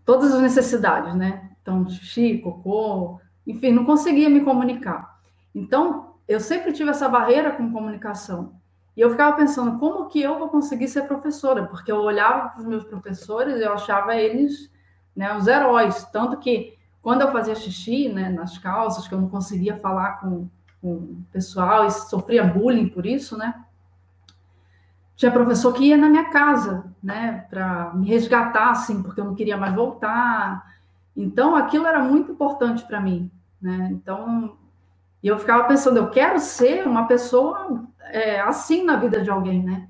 todas as necessidades, né? Então, xixi, cocô, enfim, não conseguia me comunicar. Então, eu sempre tive essa barreira com comunicação. E eu ficava pensando, como que eu vou conseguir ser professora? Porque eu olhava para os meus professores e eu achava eles né, os heróis. Tanto que, quando eu fazia xixi né, nas calças, que eu não conseguia falar com, com o pessoal e sofria bullying por isso, né? Tinha professor que ia na minha casa, né, para me resgatar, assim, porque eu não queria mais voltar. Então, aquilo era muito importante para mim, né? Então, eu ficava pensando, eu quero ser uma pessoa é, assim na vida de alguém, né?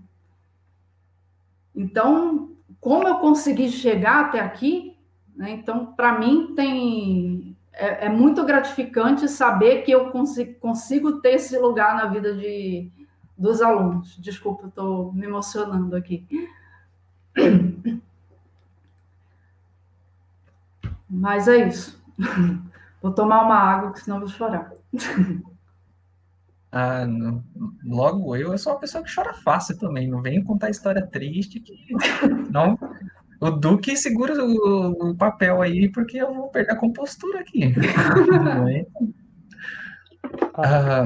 Então, como eu consegui chegar até aqui, né? Então, para mim, tem é, é muito gratificante saber que eu consigo, consigo ter esse lugar na vida de, dos alunos. Desculpa, estou me emocionando aqui. Mas é isso. Vou tomar uma água, senão vou chorar. Ah, não. logo eu, eu sou uma pessoa que chora fácil também. Não venho contar história triste que (laughs) não o Duque segura o, o, papel aí, porque eu vou perder a compostura aqui. (laughs) ah,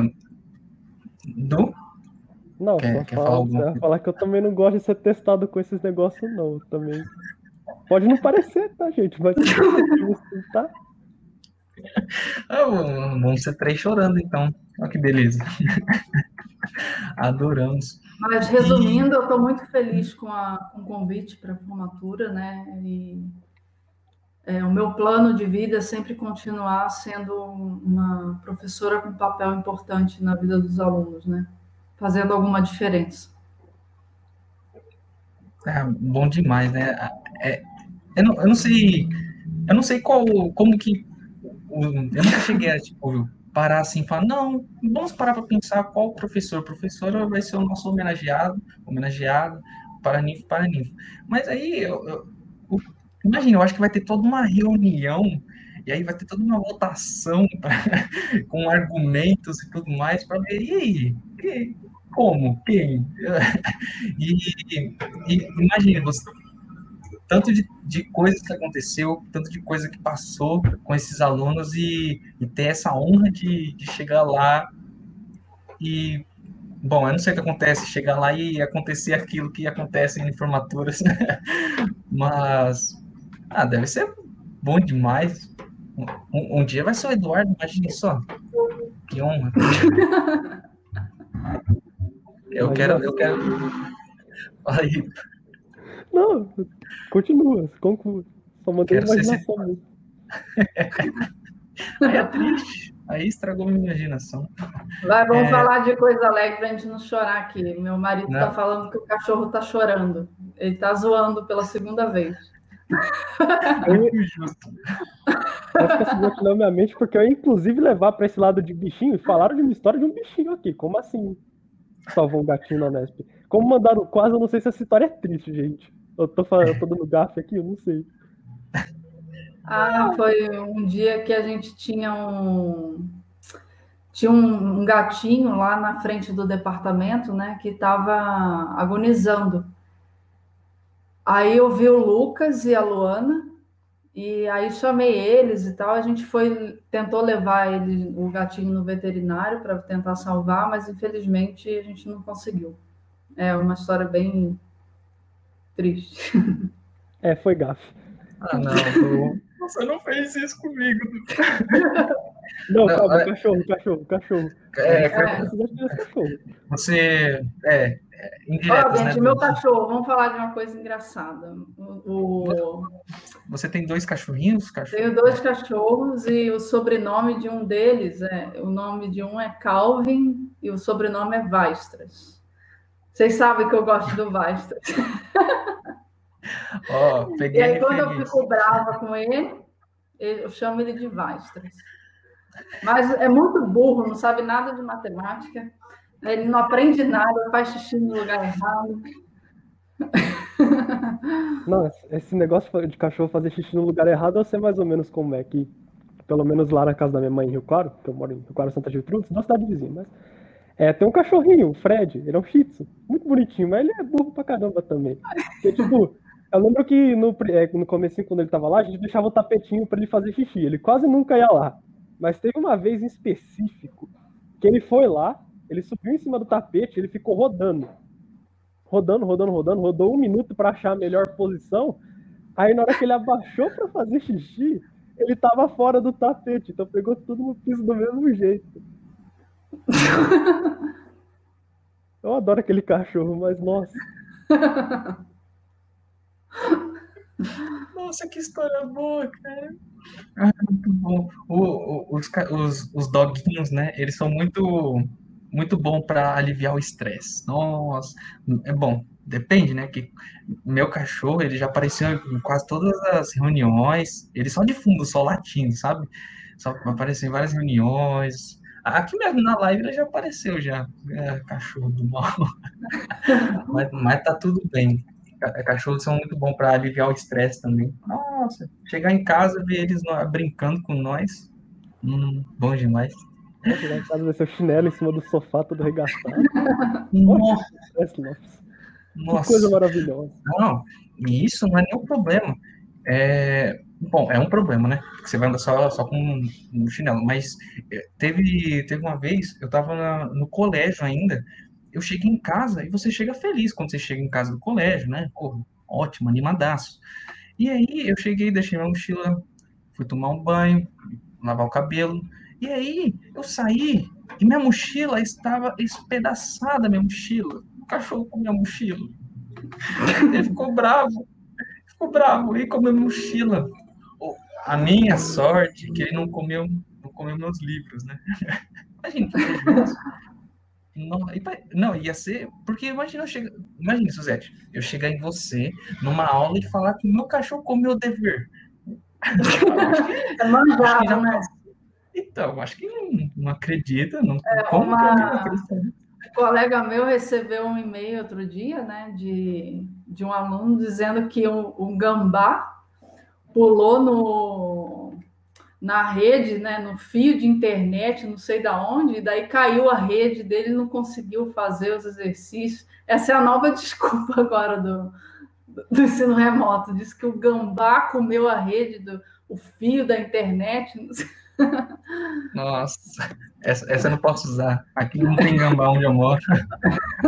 du? Não, quer, quer falar, falar, falar que eu também não gosto de ser testado com esses negócios, não. Também. Pode não parecer, tá, gente? Mas (laughs) tá? Ah, vamos ser três chorando, então. Olha que beleza. (laughs) Adoramos. Mas, resumindo, eu estou muito feliz com, a, com o convite para a formatura, né? E é, o meu plano de vida é sempre continuar sendo uma professora com papel importante na vida dos alunos, né? Fazendo alguma diferença. É, bom demais, né? É, eu, não, eu não sei, eu não sei qual, como que, eu nunca cheguei a, tipo, parar assim e falar, não, vamos parar para pensar qual professor, professora vai ser o nosso homenageado, homenageado, para ninfo, para ninfo. Mas aí, eu, eu, eu, imagina, eu acho que vai ter toda uma reunião, e aí vai ter toda uma votação (laughs) pra, com argumentos e tudo mais, para ver, e aí, e, como, quem? (laughs) E, e imagina, você tanto de, de coisas que aconteceu, tanto de coisa que passou com esses alunos e, e ter essa honra de, de chegar lá e bom, eu não sei o que acontece, chegar lá e acontecer aquilo que acontece em formaturas, (laughs) mas ah, deve ser bom demais. Um, um, dia vai ser o Eduardo, imagine só. Que honra. (laughs) Eu quero, eu quero. Aí. Não, Continua, conclua. Só mantém a imaginação. (laughs) Aí é triste. Aí estragou minha imaginação. Vai, vamos é... falar de coisa alegre pra gente não chorar aqui. Meu marido não. tá falando que o cachorro tá chorando. Ele tá zoando pela segunda vez. (laughs) Eu, justo. Acho que na minha mente porque eu ia inclusive levar para esse lado de bichinho e falaram de uma história de um bichinho aqui. Como assim? Salvou um gatinho na Nesp. Como mandaram quase, eu não sei se essa história é triste, gente. Eu tô, falando, eu tô dando gafe aqui, eu não sei. Ah, foi um dia que a gente tinha um tinha um, um gatinho lá na frente do departamento, né, que estava agonizando. Aí eu vi o Lucas e a Luana e aí chamei eles e tal. A gente foi tentou levar ele o gatinho no veterinário para tentar salvar, mas infelizmente a gente não conseguiu. É uma história bem Triste. É, foi gafe. Ah, não, Você (laughs) não fez isso comigo. Não, não calma, é... cachorro, cachorro, cachorro. É, é. cachorro. Você. É. Indiretas, Ó, gente, né? meu cachorro, vamos falar de uma coisa engraçada. O... Você tem dois cachorrinhos? Cachorro? Tenho dois cachorros e o sobrenome de um deles é. O nome de um é Calvin e o sobrenome é Weistras. Vocês sabem que eu gosto do Weistras. (laughs) Oh, e aí, quando eu fico brava com ele, eu chamo ele de Weistras. Mas é muito burro, não sabe nada de matemática. Ele não aprende nada, faz xixi no lugar errado. (laughs) Não, esse negócio de cachorro fazer xixi no lugar errado, eu sei mais ou menos como é que, pelo menos lá na casa da minha mãe em Rio Claro, que eu moro em Rio Claro, Santa Gertrudes, na cidade vizinha, mas é, tem um cachorrinho, o Fred, ele é um shih tzu, muito bonitinho, mas ele é burro pra caramba também. Porque, tipo, eu lembro que no, é, no começo, quando ele tava lá, a gente deixava o tapetinho para ele fazer xixi. Ele quase nunca ia lá. Mas teve uma vez em específico que ele foi lá, ele subiu em cima do tapete, ele ficou rodando. Rodando, rodando, rodando, rodou um minuto para achar a melhor posição. Aí na hora que ele abaixou para fazer xixi, ele tava fora do tapete, então pegou tudo no piso do mesmo jeito. (laughs) Eu adoro aquele cachorro, mas nossa. Nossa, que história boa, cara. Ah, muito bom. O, o, os, os, os doguinhos, né? Eles são muito muito bom para aliviar o estresse. Nossa, é bom. Depende, né? Que meu cachorro, ele já apareceu em quase todas as reuniões. Ele só de fundo, só latindo, sabe? Só apareceu em várias reuniões. Aqui mesmo na live ele já apareceu já. É, cachorro do mal. (laughs) mas, mas tá tudo bem. Cachorros são muito bons para aliviar o estresse também. Nossa, chegar em casa ver eles brincando com nós. Hum, bom demais. Chegar em casa ver seu chinelo em cima do sofá todo regaçado. (laughs) Nossa. Nossa. Que coisa maravilhosa. Não, e isso não é nenhum problema. É, bom, é um problema, né? Você vai andar só, só com um chinelo. Mas é, teve, teve uma vez, eu estava no colégio ainda, eu cheguei em casa e você chega feliz quando você chega em casa do colégio, né? Pô, ótimo, animadaço. E aí eu cheguei, deixei minha mochila, fui tomar um banho, lavar o cabelo. E aí eu saí e minha mochila estava espedaçada, minha mochila. O cachorro com minha mochila. (laughs) Ele ficou bravo. Ficou bravo e comeu minha mochila. A minha sorte é que ele não comeu, não comeu meus livros, né? (laughs) Imagina não, não, ia ser. Porque imagina eu chegar. Imagina, Suzete, eu chegar em você numa aula e falar que meu cachorro comeu o dever. (laughs) É manjado, né? Então, acho que não, não acredita. Não, é, como uma... Um colega meu recebeu um e-mail outro dia, né, de, de um aluno dizendo que um, um gambá pulou no, na rede, né, no fio de internet, não sei da onde, e daí caiu a rede dele, não conseguiu fazer os exercícios. Essa é a nova (laughs) desculpa agora do, do ensino remoto. Diz que o gambá comeu a rede do o fio da internet. Nossa, essa, essa eu não posso usar. Aqui não tem gambá onde eu moro.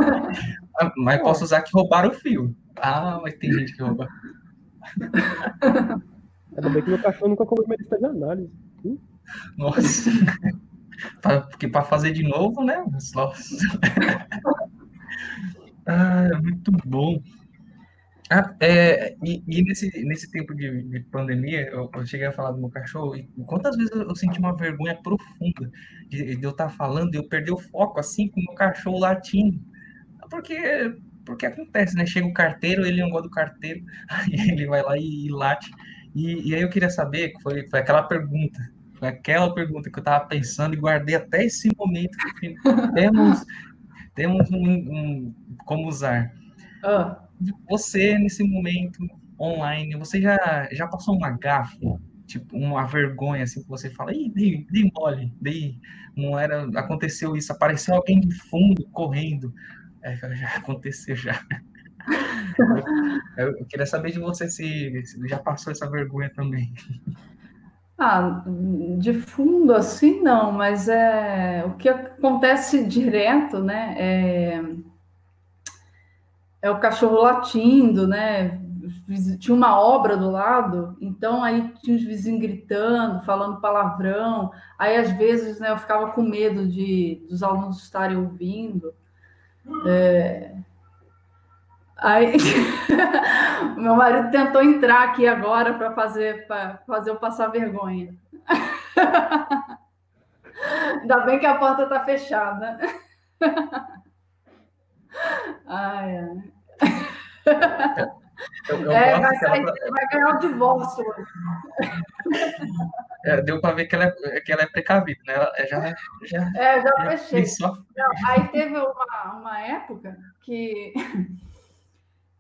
(laughs) Mas posso usar que roubaram o fio. Ah, mas tem gente que rouba. (laughs) Ainda bem que meu cachorro nunca comeu minha lista de análise. Hum? Nossa. (laughs) Porque para fazer de novo, né? Nossa. (laughs) ah, muito bom. Ah, é, e, e, nesse, nesse tempo de, de pandemia, eu, eu, cheguei a falar do meu cachorro, e quantas vezes eu, senti uma vergonha profunda de, de eu estar falando e eu perder o foco assim com o meu cachorro latindo. Porque, porque acontece, né? Chega o carteiro, ele não gosta do carteiro, (laughs) aí ele vai lá e, e late. E, e, aí eu queria saber, foi, foi aquela pergunta, foi aquela pergunta que eu estava pensando e guardei até esse momento. (laughs) temos temos um, um como usar. Ah. Você, nesse momento online, você já, já passou uma gafe, tipo, uma vergonha, assim, que você fala, ih, dei, dei mole, dei, não era, aconteceu isso, apareceu alguém de fundo, correndo. É, já aconteceu já. Eu, queria saber de você se, se já passou essa vergonha também. Ah, de fundo assim não, mas é o que acontece direto, né? É, é o cachorro latindo, né? Tinha uma obra do lado, então aí tinha os vizinhos gritando, falando palavrão. Aí às vezes, né, eu ficava com medo de dos alunos estarem ouvindo. É... Aí (laughs) meu marido tentou entrar aqui agora para fazer para fazer eu passar vergonha. (laughs) Ainda bem que a porta está fechada. (laughs) Ai, ai. Eu, eu é, vai, sair, ela... vai, ganhar o divórcio. É, deu para ver que ela, é, que ela é precavida, né? Ela já, já, é, já, já fechei. Não, aí teve uma, uma época que,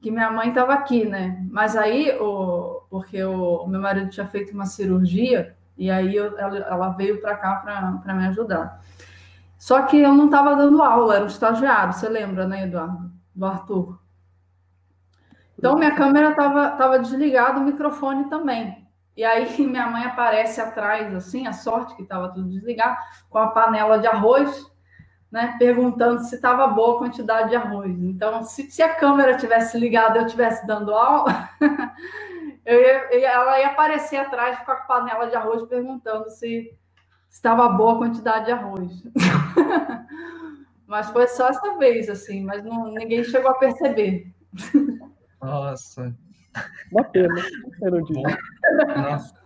que minha mãe estava aqui, né? Mas aí, o, porque o, o meu marido tinha feito uma cirurgia, e aí eu, ela, ela veio para cá para me ajudar. Só que eu não estava dando aula, era um estagiário, você lembra, né, Eduardo? Do Arthur. Então, minha câmera estava tava desligada, o microfone também. E aí, (laughs) minha mãe aparece atrás, assim, a sorte que estava tudo desligado, com a panela de arroz, né, perguntando se estava boa a quantidade de arroz. Então, se, se a câmera tivesse ligada e eu estivesse dando aula, (laughs) eu ia, ela ia aparecer atrás com a panela de arroz perguntando se estava boa a quantidade de arroz. (laughs) mas foi só essa vez, assim, mas não, ninguém chegou a perceber. Nossa. Uma pena. Eu Nossa.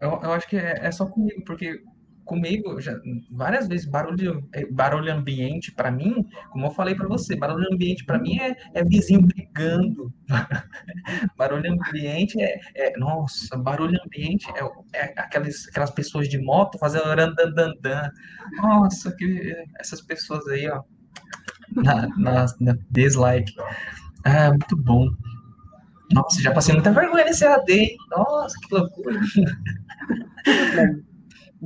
Eu, eu acho que é, é só comigo, porque comigo já várias vezes barulho é, barulho ambiente para mim como eu falei para você barulho ambiente para mim é, é, vizinho brigando (laughs) barulho ambiente é, é, nossa barulho ambiente é, é, aquelas aquelas pessoas de moto fazendo randandandan nossa que essas pessoas aí ó na, na, na dislike ah, muito bom nossa, já passei muita vergonha nesse AD. Nossa, que loucura. (laughs)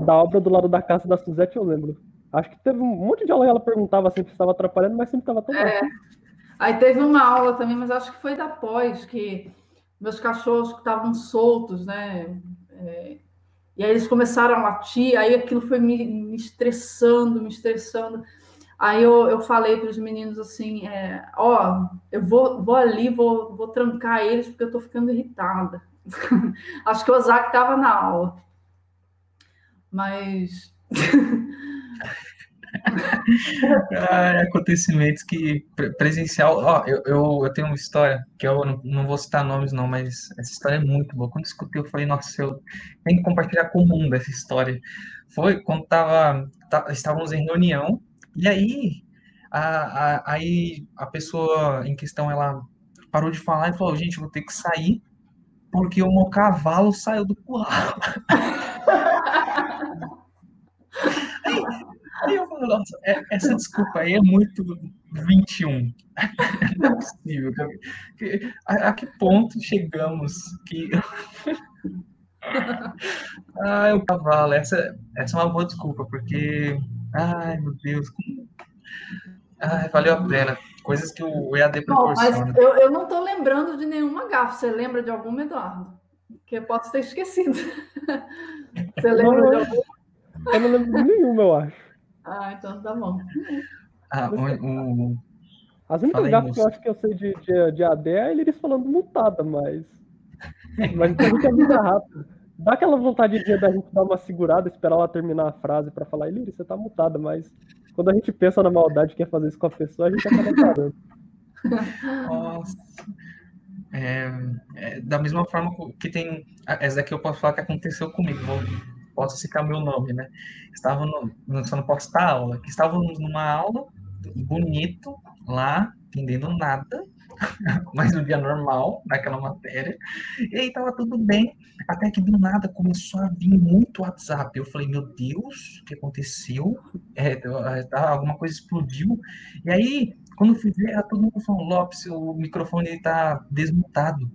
Da obra do lado da casa da Suzette, eu lembro. Acho que teve um monte de aula e ela perguntava sempre se estava atrapalhando, mas sempre estava tão é. Aí teve uma aula também, mas acho que foi da pós, que meus cachorros estavam soltos, né? É, e aí eles começaram a latir, aí aquilo foi me, me estressando, me estressando. Aí eu, eu falei para os meninos assim, é, ó, eu vou, vou ali, vou, vou trancar eles porque eu estou ficando irritada. (laughs) Acho que o Ozaki estava na aula. Mas. ah, acontecimentos que presencial. Ó, eu, eu, eu, tenho uma história que eu não, não, vou citar nomes, não, mas essa história é muito boa. Quando eu escutei, eu falei, nossa, eu tenho que compartilhar com o mundo essa história. Foi quando tava, tá, estávamos em reunião e aí, a, a, aí a pessoa em questão, ela parou de falar e falou, gente, vou ter que sair porque o meu cavalo saiu do curral. (laughs) aí, eu falei, nossa, é, essa desculpa aí é muito 21. (laughs) Não é possível. A, a que ponto chegamos que... (laughs) ah, o cavalo, essa, essa é uma boa desculpa, porque Ai, meu Deus. Ai, valeu a pena. Coisas que o EAD proporciona. Não, mas eu, eu não estou lembrando de nenhuma gafa. Você lembra de alguma, Eduardo? Que eu posso ter esquecido. (laughs) Você lembra de alguma? Eu não lembro de nenhuma, eu acho. Ah, então tá bom. Ah, o, o... As únicas gafas que eu acho que eu sei de, de, de AD é eles falando mutada, mas. (laughs) Mas a gente é muito rápido. Dá aquela vontade de da gente dar uma segurada, esperar ela terminar a frase para falar, Iliri, você tá mutada, mas quando a gente pensa na maldade e quer fazer isso com a pessoa, a gente acaba (laughs) parando. Nossa. É, é, da mesma forma que tem. Essa daqui eu posso falar que aconteceu comigo, vou, posso citar meu nome, né? Estava no. Só não posso estar aula, que estávamos numa aula bonito lá, entendendo nada, (laughs) mas no dia normal, naquela matéria. E aí tava tudo bem, até que do nada começou a vir muito WhatsApp. Eu falei, meu Deus, o que aconteceu? É, tá, alguma coisa explodiu. E aí, quando fui ver, todo mundo falando, Lopes, o microfone está desmutado.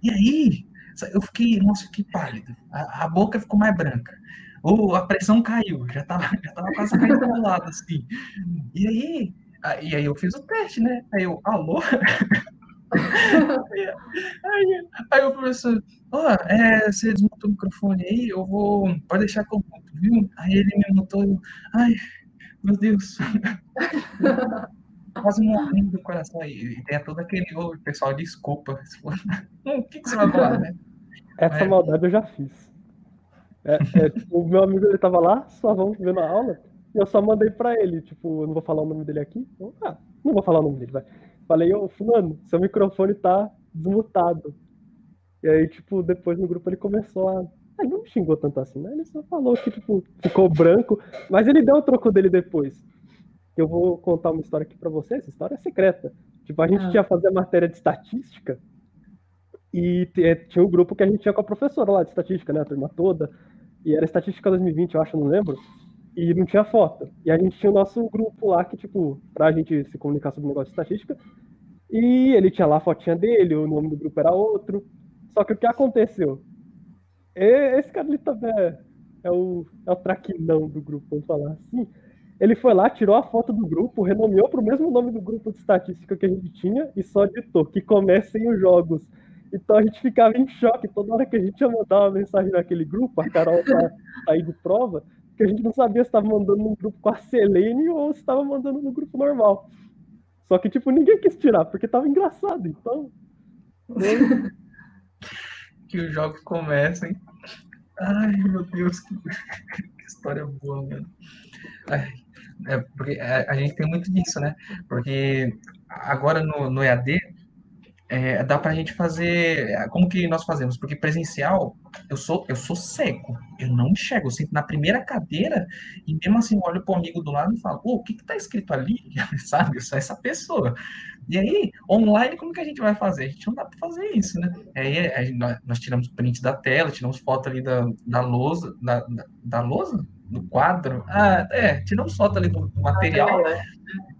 E aí, eu fiquei, nossa, fiquei pálido. A, a boca ficou mais branca. Ou a pressão caiu, já tava, (laughs) já tava quase caindo do lado, assim. E aí, e aí eu fiz o teste, né? Aí eu, alô? (laughs) aí, aí o professor, ó, oh, é, você desmontou o microfone aí, eu vou. Pode deixar que eu monto, viu? Aí ele me montou, ai, meu Deus. (laughs) quase morrendo do coração. E tem todo aquele oh, pessoal, desculpa. o que, que você vai falar, né? Essa é. maldade eu já fiz. É, é, o meu amigo ele tava lá, só vamos vendo a aula, e eu só mandei pra ele, tipo, eu não vou falar o nome dele aqui. Então, ah, não vou falar o nome dele, vai. Falei, ô, fulano, seu microfone tá desmutado. E aí, tipo, depois no grupo ele começou a. Ele não me xingou tanto assim, né? Ele só falou que, tipo, ficou branco, mas ele deu o troco dele depois. Eu vou contar uma história aqui pra você, essa história é secreta. Tipo, a gente ah. tinha fazer matéria de estatística e é, tinha um grupo que a gente tinha com a professora lá de estatística, né? A turma toda. E era estatística 2020, eu acho, não lembro. E não tinha foto. E a gente tinha o nosso grupo lá que, tipo, pra gente se comunicar sobre o negócio de estatística. E ele tinha lá a fotinha dele, o nome do grupo era outro. Só que o que aconteceu? Esse cara ali também é, é o, é o traquinão do grupo, vamos falar assim. Ele foi lá, tirou a foto do grupo, renomeou para o mesmo nome do grupo de estatística que a gente tinha e só ditou que comecem os jogos. Então a gente ficava em choque toda hora que a gente ia mandar uma mensagem naquele grupo, a Carol tá (laughs) aí de prova, que a gente não sabia se estava mandando no grupo com a Selene ou se estava mandando no grupo normal. Só que, tipo, ninguém quis tirar, porque tava engraçado, então. (laughs) Que os jogos comecem. Ai, meu Deus, que, que história boa, mano. É, a, a, gente tem muito disso, né? Porque agora no, no EAD, é, dá para a gente fazer. Como que nós fazemos? Porque presencial, eu sou eu sou cego, eu não enxergo. Eu sinto na primeira cadeira e mesmo assim olho para o amigo do lado e falo: o que está escrito ali? (laughs) Sabe? Eu sou essa pessoa. E aí, online, como que a gente vai fazer? A gente não dá para fazer isso, né? Aí gente, nós tiramos print da tela, tiramos foto ali da, da lousa, da, da, da lousa? Do quadro. Ah, é, tiramos foto ali do material. Ah,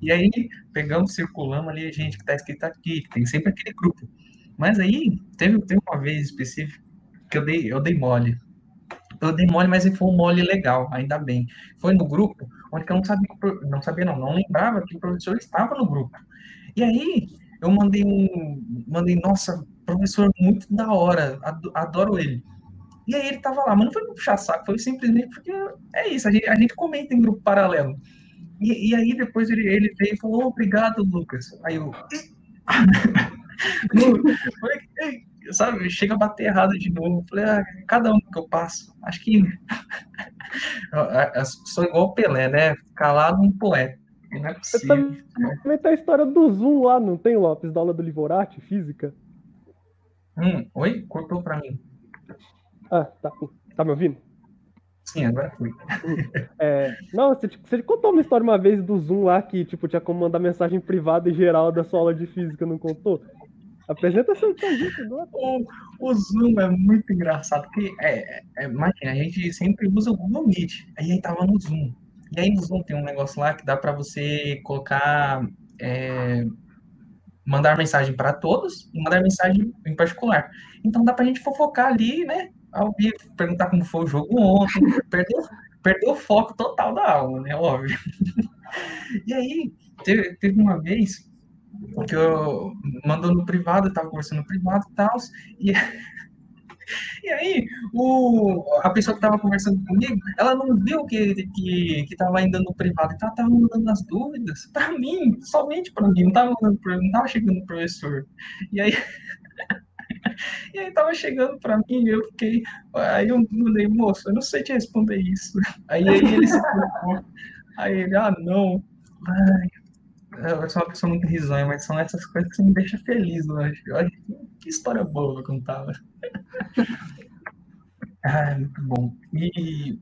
e aí pegamos, circulamos ali a gente que está escrito aqui, que tem sempre aquele grupo. Mas aí teve, teve uma vez específica que eu dei, eu dei mole. Eu dei mole, mas foi um mole legal, ainda bem. Foi no grupo onde eu não sabia, não sabia não, não lembrava que o professor estava no grupo. E aí eu mandei um, mandei, nossa, professor muito da hora, adoro ele. E aí ele tava lá, mas não foi puxar saco, foi simplesmente porque é isso, a gente, a gente comenta em grupo paralelo. E, e aí depois ele, ele veio e falou, obrigado, Lucas. Aí eu. (laughs) sabe, chega a bater errado de novo. Falei, ah, cada um que eu passo, acho que (laughs) sou igual o Pelé, né? Calado um poeta. Não é possível. Também tem a história do Zoom lá, não tem, Lopes, da aula do Livorati, física? Hum, oi? Cortou pra mim. Ah, tá. Tá me ouvindo? Sim, agora fui. É, não, você, você contou uma história uma vez do Zoom lá que tipo, tinha como mandar mensagem privada e geral da sua aula de física, não contou? Apresenta seu conjunto agora. O, o Zoom é muito engraçado, porque é, é, imagina, a gente sempre usa o Google Meet, aí a gente tava no Zoom. E aí no Zoom tem um negócio lá que dá para você colocar. É, mandar mensagem para todos e mandar mensagem em particular. Então dá para a gente fofocar ali, né? Ao vivo, perguntar como foi o jogo ontem, (laughs) perdeu, perdeu o foco total da aula, né? Óbvio. (laughs) E aí, teve, teve uma vez que eu mandou no privado, eu tava conversando no privado e tal, e, (laughs) e aí o, a pessoa que tava conversando comigo, ela não viu que, que, que tava ainda no privado, então ela tava mandando as dúvidas para mim, somente para mim, não tava mandando não tava chegando no professor. E aí E aí tava chegando para mim e eu fiquei. Aí eu falei, moço, eu não sei te responder isso. Aí, aí ele se preocupou. Aí ele, ah, não. Ai, eu sou uma pessoa muito risonha, mas são essas coisas que me deixam feliz hoje. Olha que história boa que eu contava. Ai, muito bom. E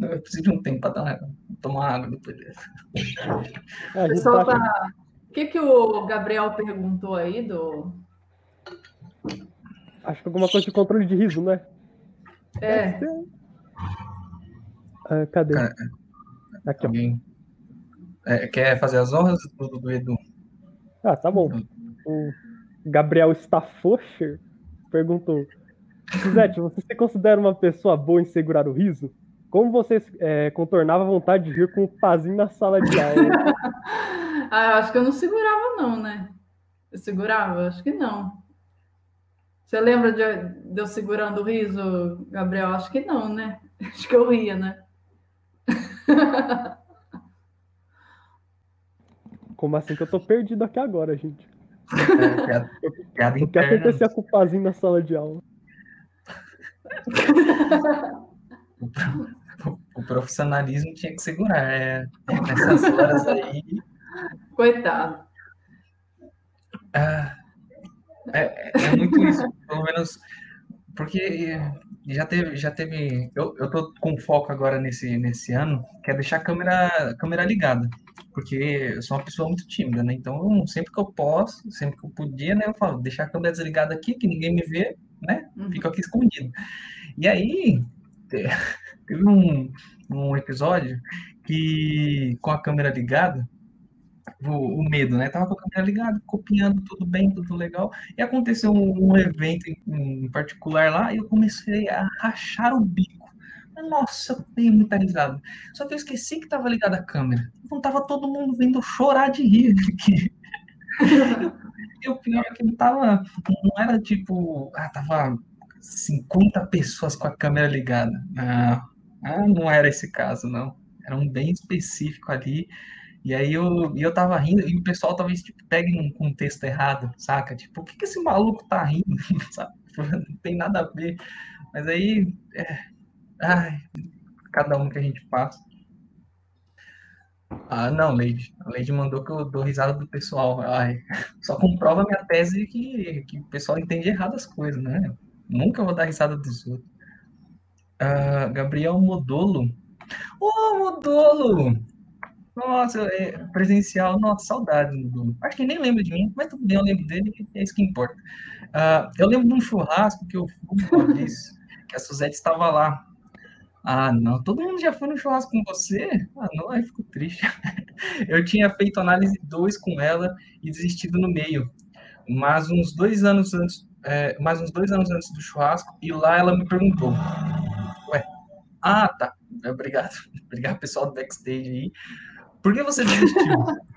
eu preciso de um tempo para dar, tomar água depois dessa. É, Pessoal, tá... O que, que o Gabriel perguntou aí do, Acho que alguma coisa de controle de riso, né? É. Ah, cadê? Cara, Aqui, alguém é, quer fazer as honras do, do Edu? Ah, tá bom. O Gabriel Staffocher perguntou: Zete, você se considera uma pessoa boa em segurar o riso? Como você é, contornava a vontade de rir com o pazinho na sala de aula? (laughs) ah, eu acho que eu não segurava, não, né? Eu segurava? Acho que não. Você lembra de, de, eu segurando o riso, Gabriel? Acho que não, né? (laughs) Acho que eu ria, né? (laughs) Como assim que eu tô perdido aqui agora, gente? É, O que acontecia com o Pazinho na sala de aula? O, pro- o profissionalismo tinha que segurar. É, nessas horas aí. Coitado. ah, é, é muito isso, pelo menos. Porque já teve, já teve. Eu, eu tô com foco agora nesse, nesse ano, que é deixar a câmera, a câmera ligada. Porque eu sou uma pessoa muito tímida, né? Então, sempre que eu posso, sempre que eu podia, né? Eu falo, deixar a câmera desligada aqui, que ninguém me vê, né? Uhum. Fico aqui escondido. E aí, te- (laughs) teve um, um episódio que, com a câmera ligada, o, o medo, né? Tava com a câmera ligada, copiando tudo bem, tudo legal. E aconteceu um, um evento em, em particular lá e eu comecei a rachar o bico. Nossa, eu dei muita risada. Só que eu esqueci que tava ligada a câmera. Então tava todo mundo vendo chorar de rir aqui. (laughs) E o pior é que não tava. Não era tipo. Ah, tava 50 pessoas com a câmera ligada. Não, ah, não era esse caso, não. Era um bem específico ali. E aí eu, eu tava rindo, e o pessoal talvez tipo, pegue num contexto errado, saca? Tipo, por que, que esse maluco tá rindo? (laughs) Sabe? Não tem nada a ver. Mas aí. É... Ai, cada um que a gente passa. Ah, não, Leide. A Leide mandou que eu dou risada do pessoal. Ai, (laughs) só comprova minha tese que, que o pessoal entende errado as coisas, né? Nunca vou dar risada dos outros. Ah, Gabriel Modolo. Ô, Modolo! Nossa, é, presencial, nossa, saudade, Modolo. Acho que nem lembra de mim, mas tudo bem, eu lembro dele, é isso que importa. Ah, eu lembro de um churrasco que eu fui uma (laughs) vez, que a Suzette estava lá. Ah, não, todo mundo já foi no churrasco com você? Ah, não, aí fico triste. (laughs) Eu tinha feito análise 2 com ela e desistido no meio. Mas uns dois anos antes, é, mais uns dois anos antes do churrasco, e lá ela me perguntou. Ué, ah, tá. Obrigado. (laughs) Obrigado, pessoal do backstage aí. Por que você desistiu? (laughs)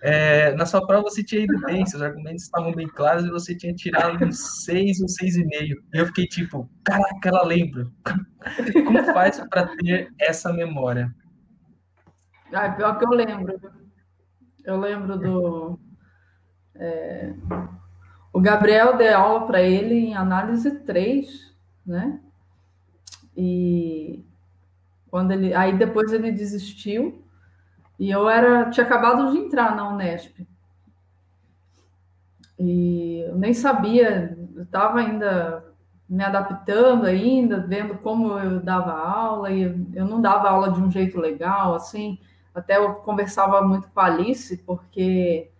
É, na sua prova você tinha ido bem, seus argumentos estavam bem claros e você tinha tirado uns seis ou seis e meio. E eu fiquei tipo, caraca, ela lembra. (laughs) Como faz para ter essa memória? Ah, pior que eu lembro. Eu lembro do. é, o Gabriel deu aula para ele em análise 3, né? E quando ele. Aí depois ele desistiu. E eu era, tinha acabado de entrar na Unesp. E eu nem sabia, eu estava ainda me adaptando ainda, vendo como eu dava aula, e eu não dava aula de um jeito legal, assim. Até eu conversava muito com a Alice, porque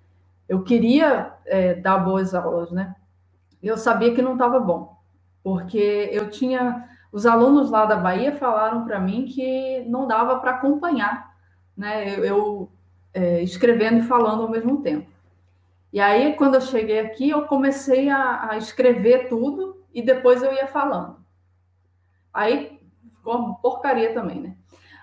eu queria é, dar boas aulas, né? Eu sabia que não estava bom, porque eu tinha. Os alunos lá da Bahia falaram para mim que não dava para acompanhar, né? Eu, eu é, escrevendo e falando ao mesmo tempo. E aí, quando eu cheguei aqui, eu comecei a, a escrever tudo e depois eu ia falando. Aí ficou porcaria também, né?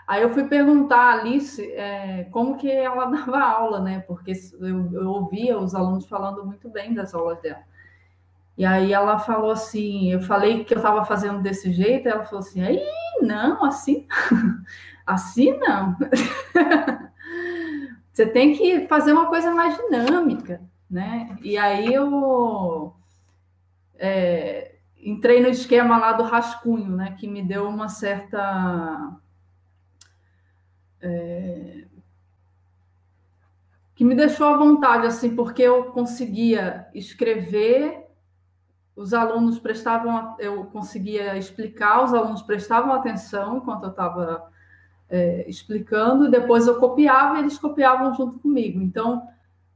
Aí eu fui perguntar a Alice é, como que ela (laughs) dava aula, né? Porque eu, eu, ouvia os alunos falando muito bem das aulas dela. E aí ela falou assim, eu falei que eu estava fazendo desse jeito, ela falou assim, aí não, assim, (laughs) assim não. (laughs) Você tem que fazer uma coisa mais dinâmica, né? E aí eu é, entrei no esquema lá do rascunho, né? Que me deu uma certa é, que me deixou à vontade, assim, porque eu conseguia escrever, os alunos prestavam, eu conseguia explicar, os alunos prestavam atenção enquanto eu estava é, explicando, depois eu copiava e eles copiavam junto comigo. Então,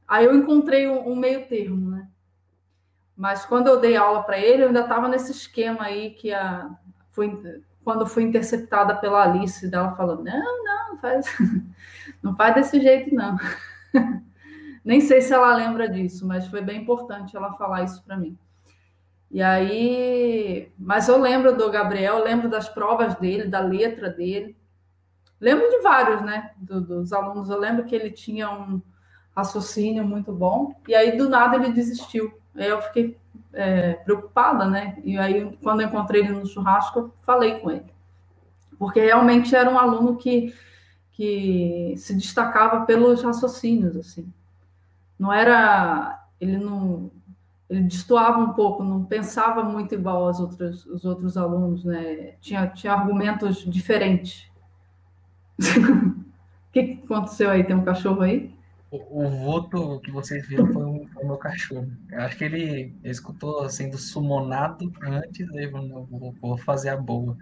aí eu encontrei um, um meio termo, né? Mas quando eu dei aula para ele, eu ainda estava nesse esquema aí que a, quando fui interceptada pela Alice, dela falando: não, não, faz, (laughs) não faz desse jeito, não. (laughs) Nem sei se ela lembra disso, mas foi bem importante ela falar isso para mim. E aí, mas eu lembro do Gabriel, lembro das provas dele, da letra dele. Lembro de vários, né? Do, dos alunos. Eu lembro que ele tinha um raciocínio muito bom, e aí do nada ele desistiu. Aí eu fiquei é, preocupada, né? E aí, quando eu encontrei ele no churrasco, eu falei com ele. Porque realmente era um aluno que, que se destacava pelos raciocínios, assim. não era, ele não, ele destoava um pouco, não pensava muito igual aos outros, os outros alunos, né? Tinha, tinha argumentos diferentes. O (laughs) que, que aconteceu aí? Tem um cachorro aí? O, o voto que vocês viram foi, o meu cachorro. Eu acho que ele escutou sendo sumonado antes, aí vou, vou fazer a boa.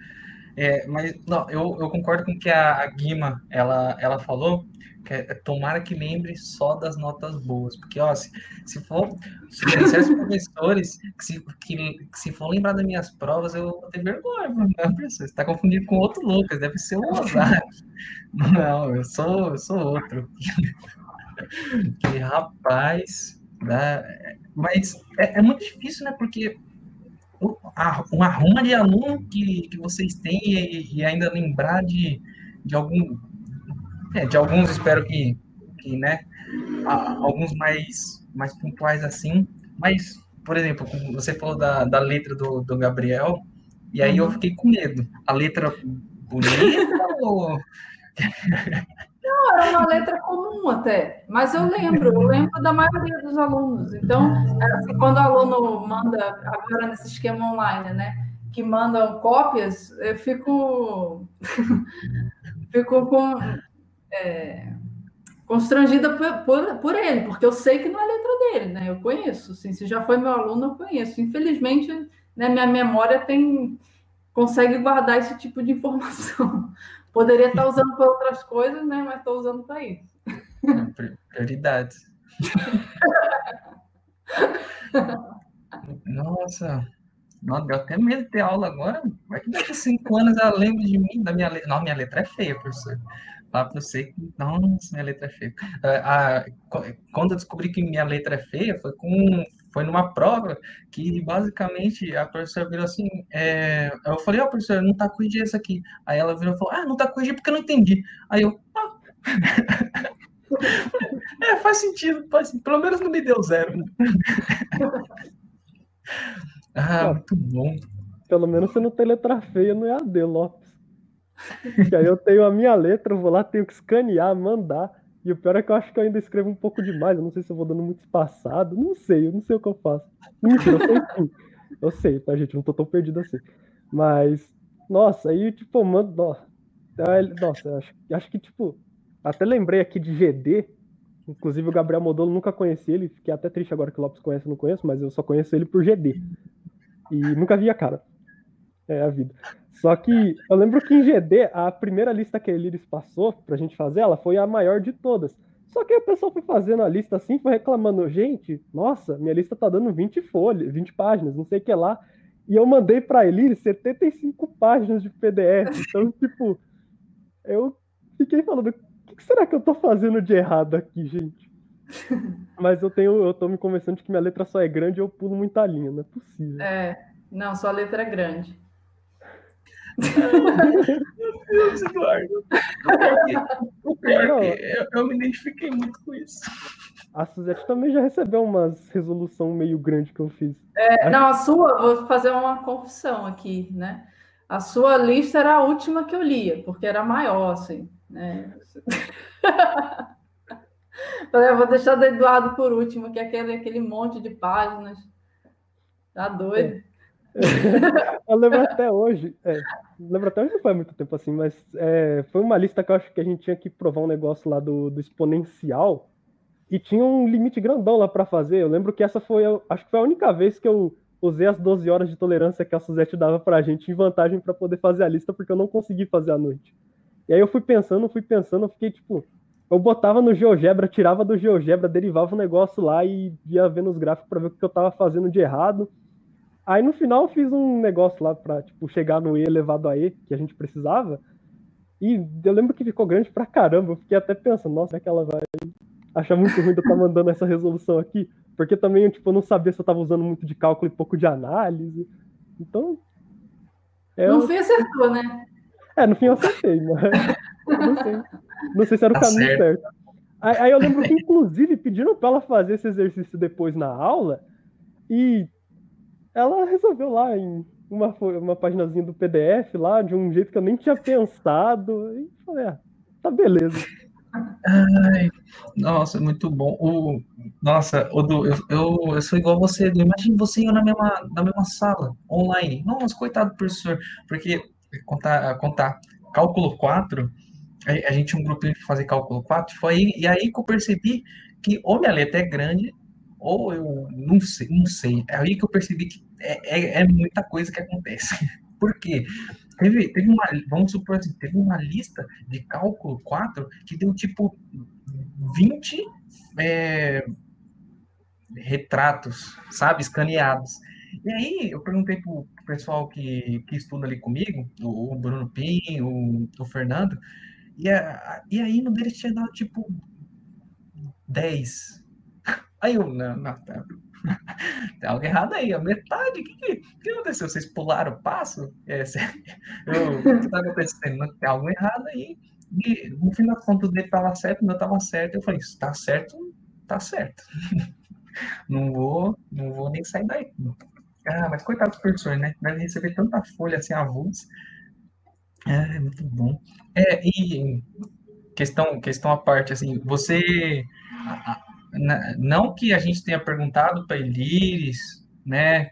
É, mas não, eu, eu concordo com o que a, a Guima ela, ela falou, que é, tomara que lembre só das notas boas, porque ó, se, se for se certos (laughs) professores que se, que, que, se for lembrar das minhas provas, eu vou ter vergonha, professor, você está confundindo com outro Lucas, deve ser o Ozar. (laughs) Não, eu sou, eu sou outro. (laughs) que rapaz, né? mas é, é muito difícil, né? Porque um arruma de aluno que, que vocês têm e, e ainda lembrar de, de algum é, de alguns espero que, que né alguns mais mais pontuais assim mas por exemplo você falou da, da letra do, do Gabriel e aí eu uhum. fiquei com medo a letra bonita ou (laughs) não, era uma letra comum até, mas eu lembro, eu lembro da maioria dos alunos. Então, assim, quando o aluno manda, agora nesse esquema online, né, que mandam cópias, eu fico, (laughs) fico com, é, constrangida por, por, por, ele, porque eu sei que não é letra dele, né, eu conheço, assim, se já foi meu aluno, eu conheço. Infelizmente, né, minha memória tem consegue guardar esse tipo de informação. Poderia estar usando para outras coisas, né? Mas estou usando para isso. Prioridades. Nossa, não, deu até medo de ter aula agora. Vai que daqui a cinco anos ela lembra de mim, da minha letra. Não, minha letra é feia, professor. Fala para você que, nossa, minha letra é feia. Ah, quando eu descobri que minha letra é feia, foi com foi numa prova que basicamente a professora virou assim, é, eu falei, ó, oh, professora, não tá corrigindo isso aqui. Aí ela virou e falou, ah, não tá corrigindo porque eu não entendi. Aí eu, ah. (laughs) é, faz sentido, faz, pelo menos não me deu zero. (laughs) ah, muito bom. Pelo menos você não tem letra feia no EAD, Lopes. E aí eu tenho a minha letra, eu vou lá, tenho que escanear, mandar. E o pior é que eu acho que eu ainda escrevo um pouco demais. Eu não sei se eu vou dando muito espaçado. Não sei, eu não sei o que eu faço. Mentira, eu sei sim. Eu sei, tá, gente? Eu não tô tão perdido assim. Mas, nossa, aí, tipo, mano, nossa, nossa acho, acho que, tipo, até lembrei aqui de GD. Inclusive, o Gabriel Modolo nunca conheci ele. Fiquei até triste agora que o Lopes conhece, não conheço, mas eu só conheço ele por GD. E nunca vi a cara. É a vida. Só que eu lembro que em GD, a primeira lista que a Eliris passou pra gente fazer, ela foi a maior de todas. Só que o pessoal foi fazendo a lista assim, foi reclamando, gente, nossa, minha lista tá dando 20 folhas, 20 páginas, não sei o que lá. E eu mandei pra Eliris 75 páginas de PDF. Então, (laughs) tipo, eu fiquei falando, o que será que eu tô fazendo de errado aqui, gente? (laughs) Mas eu tenho, eu tô me convencendo de que minha letra só é grande e eu pulo muita linha, não é possível. É, não, sua letra é grande. Meu Deus, Eduardo. O pior é que eu, eu me identifiquei muito com isso. A Suzette também já recebeu umas resolução meio grande que eu fiz. É, não, a sua, vou fazer uma confissão aqui, né? A sua lista era a última que eu lia, porque era maior, assim, né? (laughs) Falei, eu vou deixar do Eduardo por último, que é aquele, aquele monte de páginas. Tá doido. É. eu lembro até hoje, é, lembro até hoje não foi muito tempo assim, mas é, foi uma lista que eu acho que a gente tinha que provar um negócio lá do, do exponencial e tinha um limite grandão lá para fazer. Eu lembro que essa foi, acho que foi a única vez que eu usei as 12 horas de tolerância que a Suzette dava pra gente em vantagem para poder fazer a lista, porque eu não consegui fazer à noite. E aí eu fui pensando, fui pensando, eu fiquei tipo, eu botava no GeoGebra, tirava do GeoGebra, derivava o negócio lá e ia vendo os gráficos para ver o que eu tava fazendo de errado. Aí no final eu fiz um negócio lá pra, tipo, chegar no E elevado a E, que a gente precisava. E eu lembro que ficou grande pra caramba. Eu fiquei até pensando, nossa, é que ela vai achar muito ruim de eu estar tá mandando essa resolução aqui. Porque também, tipo, eu não sabia se eu estava usando muito de cálculo e pouco de análise. Então. É, no fim acertou, né? É, no fim eu acertei, mas. não sei. Não sei se era o tá caminho certo. certo. Aí, aí eu lembro que, inclusive, pediram para ela fazer esse exercício depois na aula. E ela resolveu lá em uma, uma paginazinha do PDF lá, de um jeito que eu nem tinha pensado. E falei, ah, tá beleza. Ai, nossa, muito bom. O, nossa, o do, eu, eu, eu sou igual a você, Edu. Imagina você e eu na mesma, na mesma sala, online. Nossa, coitado do professor. Porque, contar, contar cálculo 4, a, a gente tinha um grupo de fazer cálculo 4, foi aí, e aí que eu percebi que ou minha letra é grande, ou eu não sei, não sei. É aí que eu percebi que é, é, é muita coisa que acontece. (laughs) Por quê? Teve, teve uma, vamos supor assim, teve uma lista de cálculo 4 que deu tipo 20 é, retratos, sabe, escaneados. E aí eu perguntei pro pessoal que, que estuda ali comigo, o, Bruno Pim, o, o Fernando, e, a, e aí no deles tinha dado tipo 10. Aí eu, não, não, tá, (laughs) tem algo errado aí, a metade, o que, que, que, aconteceu? Vocês pularam o passo? É, (laughs) eu, o que está acontecendo? Tem algo errado aí. E no fim das contas, dele estava certo, o meu estava certo. Eu falei, está certo, está certo. (laughs) não vou, não vou nem sair daí. Ah, mas coitado dos professores, né? Deve receber tanta folha assim avulsa. É, é muito bom. É, e questão, questão à parte, assim, você não que a gente tenha perguntado para Eliris, né,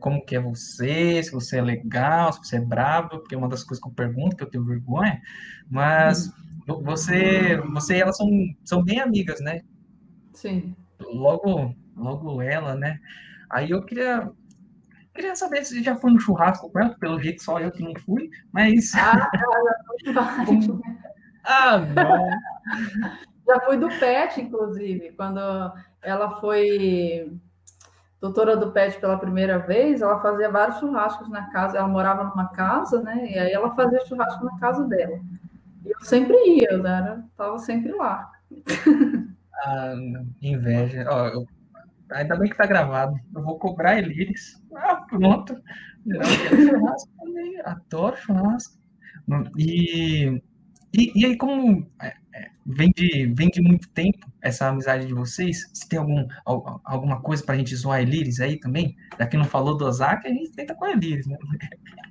como que é você, se você é legal, se você é bravo, porque é uma das coisas que eu pergunto, que eu tenho vergonha, mas uhum. você, você e ela são, são bem amigas, né? Sim. Logo, logo ela, né? Aí eu queria, queria saber se já foi no churrasco com ela, pelo jeito só eu que não fui, mas... Ah, já fui (laughs) Ah, não. (laughs) Já fui do PET, inclusive, quando ela foi doutora do PET pela primeira vez, ela fazia vários churrascos na casa, ela morava numa casa, né? E aí ela fazia churrasco na casa dela. E eu sempre ia, eu era, tava sempre lá. Ah, inveja. Ó, eu, ainda bem que tá gravado. Eu vou cobrar Elires. Ah, pronto. Churrasco também. Adoro churrasco. E, e, e aí, como é, vem de, vem de muito tempo essa amizade de vocês? Se tem algum, alguma coisa para a gente zoar a Eliris aí também? Já que não falou do Ozaki, a gente tenta com a Eliris, né?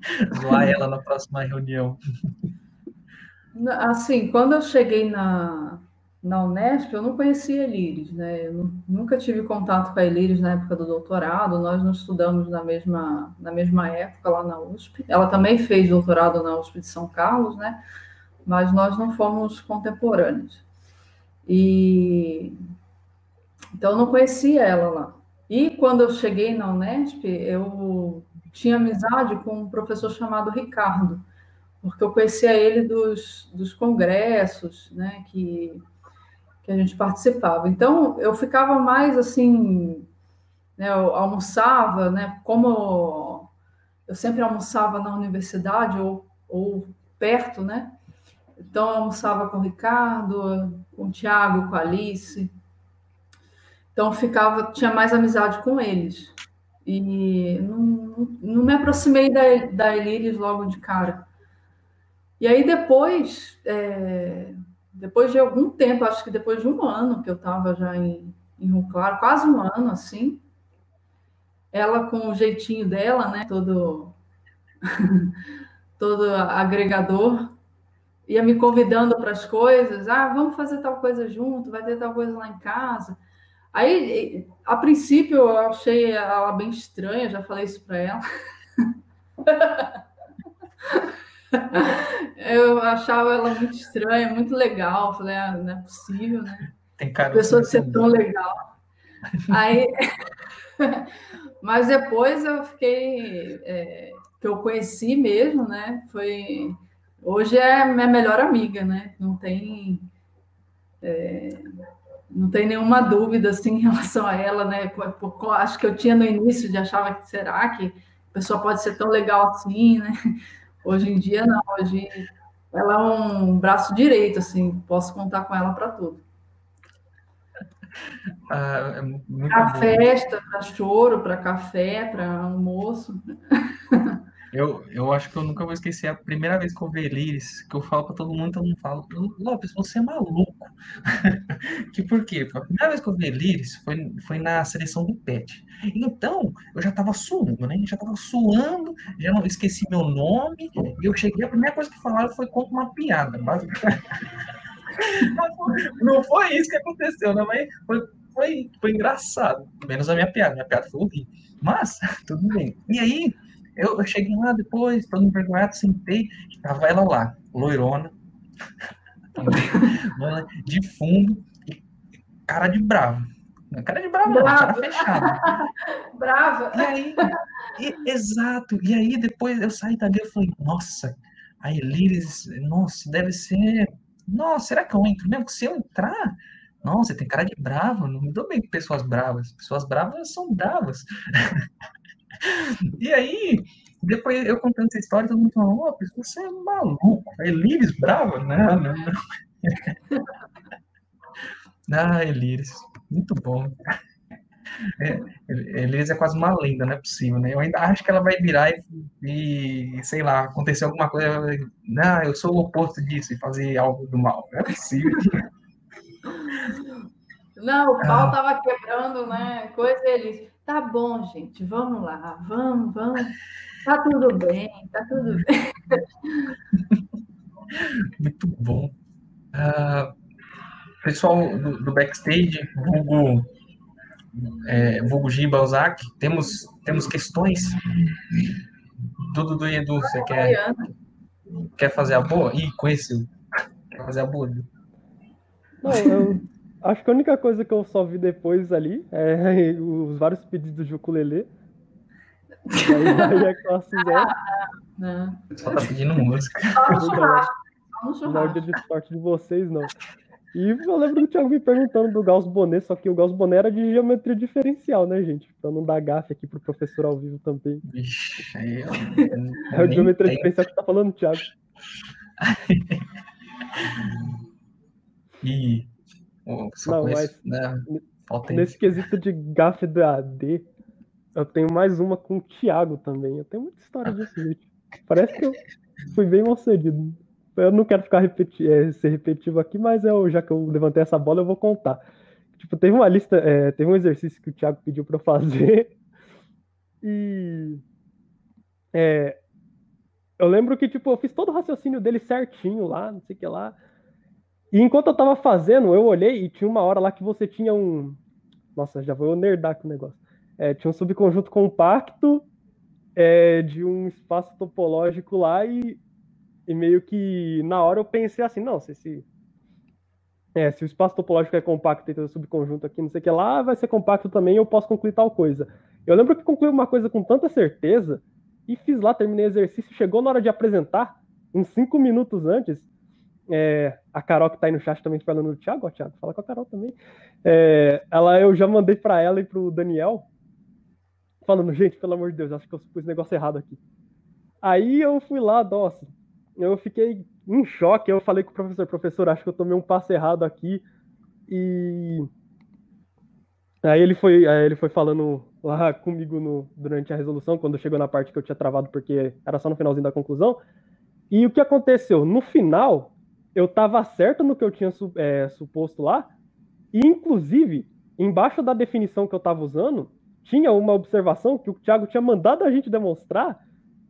(laughs) zoar ela na próxima reunião. Assim, quando eu cheguei na, na Unesp, eu não conhecia a Eliris, né? Eu nunca tive contato com a Eliris na época do doutorado, nós não estudamos na mesma, na mesma época lá na USP. Ela também fez doutorado na USP de São Carlos, né? Mas nós não fomos contemporâneos. E então não conhecia ela lá. E quando eu cheguei na Unesp, eu tinha amizade com um professor chamado Ricardo, porque eu conhecia ele dos, dos congressos, né, que, que a gente participava. Então eu ficava mais assim, né, eu almoçava, né, como eu sempre almoçava na universidade ou, ou perto, né, então, eu almoçava com o Ricardo, com o Tiago, com a Alice. Então, ficava, tinha mais amizade com eles. E não, não me aproximei da, da logo de cara. E aí, depois, é, depois de algum tempo, acho que depois de um ano que eu estava já em, em Rio Claro, quase um ano assim, ela com o jeitinho dela, né, todo, (laughs) todo agregador, ia me convidando para as coisas, ah, vamos fazer tal coisa junto, vai ter tal coisa lá em casa. Aí, a princípio, eu achei ela bem estranha, já falei isso para ela. (laughs) eu achava ela muito estranha, muito legal. Falei, ah, não é possível, né? Tem cara a pessoa ser tão legal. Aí, (laughs) mas depois eu fiquei, é, que eu conheci mesmo, né? Foi Hoje é minha melhor amiga, né? Não tem, é, não tem nenhuma dúvida assim, (laughs) em relação a ela, né? Acho que eu tinha no início de achava que será que a pessoa pode ser tão legal assim, né? (laughs) Hoje em dia não, hoje ela é um braço direito, assim, posso contar com ela para tudo. (laughs) Ah, é para festa, para choro, para café, para almoço. Eu, eu acho que eu nunca vou esquecer a primeira vez que eu vi Eliris, que eu falo para todo mundo, todo mundo fala, Lopes, você é maluco. (laughs) que por quê? A primeira vez que eu vi Eliris foi, foi na seleção do PET. Então, eu já estava suando, né? Já estava suando, já não esqueci meu nome, e eu cheguei, a primeira coisa que falaram foi contra uma piada, basicamente. (laughs) Não foi isso que aconteceu, né? Mas foi, foi, foi engraçado. Menos a minha piada. Minha piada foi horrível. Mas, (laughs) tudo bem. E aí, eu, eu cheguei lá depois, todo envergonhado, sentei, tava ela lá, loirona, (laughs) de fundo, cara de bravo. Cara de bravo, Brava. cara fechado. (laughs) Brava. E aí, e, exato. E aí, depois eu saí dali e falei, nossa, a Elires, nossa, deve ser. Nossa, será que eu entro mesmo? Se eu entrar, nossa, tem cara de bravo, não me dou bem com pessoas bravas. Pessoas bravas são bravas. (laughs) e aí, depois eu contando essa história, todo mundo falou, oh, você é maluco, a Elires brava? Não, não, não. (laughs) ah, Elires, muito bom. É, Elise é quase uma lenda, não é possível, né? Eu ainda acho que ela vai virar e, e sei lá, acontecer alguma coisa, não, eu sou o oposto disso e fazer algo do mal. Não é possível. (laughs) Não, o pau ah. tava quebrando, né? Coisa eles. Tá bom, gente, vamos lá, vamos, vamos. Tá tudo bem, tá tudo bem. (laughs) Muito bom. Uh, pessoal do, do backstage, vulgo, é, vulgo Balzac, temos, temos questões? Tudo do Edu, você quer, quer fazer a boa? Ih, conheceu. Quer fazer a boa? Não, eu acho que a única coisa que eu só vi depois ali é (laughs) os vários pedidos de ukulele. Aí, (laughs) aí é classe zero. Só tá pedindo música. Não é o dia de sorte de vocês, não. E eu lembro do Thiago me perguntando do Gauss Bonnet, só que o Gauss Bonnet era de geometria diferencial, né, gente? Pra não dar gafe aqui pro professor ao vivo também. Vixe, aí eu... (laughs) É o geometria tem. diferencial que tá falando, Thiago. e... Oh, não, conheço, mas né? nesse quesito de gafe do AD, eu tenho mais uma com o Thiago também. Eu tenho muita história disso, gente. (laughs) Parece que eu fui bem mal sucedido. Eu não quero ficar repeti é, ser repetitivo aqui, mas eu, já que eu levantei essa bola, eu vou contar. Tipo, teve uma lista, é, teve um exercício que o Thiago pediu para eu fazer. (laughs) E é, eu lembro que, tipo, eu fiz todo o raciocínio dele certinho lá, não sei o que lá. E enquanto eu tava fazendo, eu olhei e tinha uma hora lá que você tinha um. Nossa, já vou nerdar com o negócio. É, tinha um subconjunto compacto é, de um espaço topológico lá e e meio que na hora eu pensei assim, não, se, é, se o espaço topológico é compacto e tem o subconjunto aqui, não sei o que lá, vai ser compacto também, eu posso concluir tal coisa. Eu lembro que concluí uma coisa com tanta certeza e fiz lá, terminei o exercício, chegou na hora de apresentar, uns cinco minutos antes, é, a Carol que tá aí no chat também falando Thiago, ó, Thiago, fala com a Carol também. É, ela, eu já mandei para ela e pro Daniel, falando, gente, pelo amor de Deus, acho que eu pus o negócio errado aqui. Aí eu fui lá, nossa, eu fiquei em choque. Eu falei com o professor, professor, acho que eu tomei um passo errado aqui. E aí ele foi, aí ele foi falando lá comigo no, durante a resolução, quando chegou na parte que eu tinha travado, porque era só no finalzinho da conclusão. E o que aconteceu? No final, eu estava certo no que eu tinha é, suposto lá, e inclusive, embaixo da definição que eu estava usando, tinha uma observação que o Thiago tinha mandado a gente demonstrar,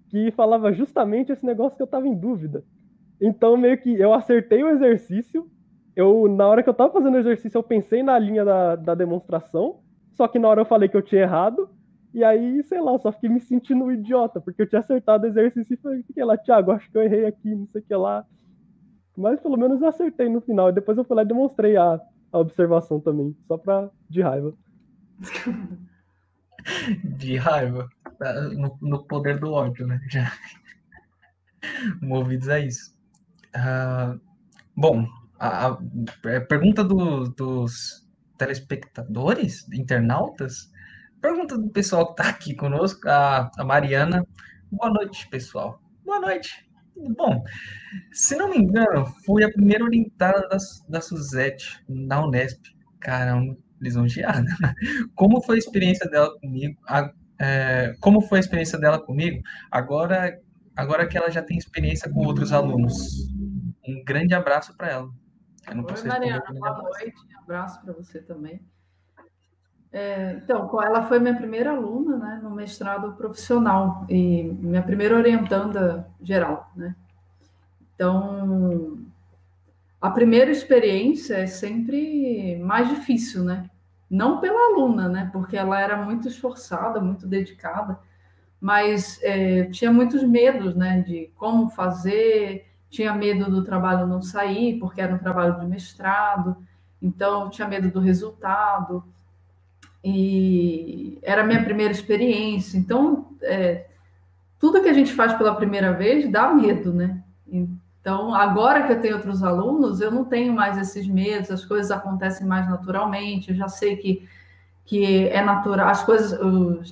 que falava justamente esse negócio que eu tava em dúvida. Então, meio que eu acertei o exercício. Eu, na hora que eu tava fazendo o exercício, eu pensei na linha da, da demonstração. Só que na hora eu falei que eu tinha errado. E aí, sei lá, eu só fiquei me sentindo um idiota, porque eu tinha acertado o exercício e fiquei lá, Thiago, acho que eu errei aqui, não sei o que lá. Mas pelo menos eu acertei no final. E depois eu fui lá e demonstrei a, a observação também, só pra de raiva. de raiva. Tá no, no poder do ódio, né? Já movidos a isso. Uh, bom, a, a, é, pergunta do, dos telespectadores, internautas, pergunta do pessoal que está aqui conosco, a, a Mariana. Boa noite, pessoal. Boa noite. Bom, se não me engano, fui a primeira orientada da, da Suzette na Unesp. Caramba, lisonjeada. (laughs) Como foi a experiência dela comigo? A, é, como foi a experiência dela comigo? Agora, agora que ela já tem experiência com outros alunos. Um grande abraço para ela. Oi, Mariana, boa noite. Um abraço para você também. É, então, ela foi minha primeira aluna né, no mestrado profissional e minha primeira orientanda geral. Né? Então, a primeira experiência é sempre mais difícil, né? Não pela aluna, né? Porque ela era muito esforçada, muito dedicada, mas é, tinha muitos medos, né? De como fazer, tinha medo do trabalho não sair, porque era um trabalho de mestrado, então tinha medo do resultado, e era a minha primeira experiência, então é, tudo que a gente faz pela primeira vez dá medo, né? Então, agora que eu tenho outros alunos, eu não tenho mais esses medos, as coisas acontecem mais naturalmente, eu já sei que, que é natural, as coisas,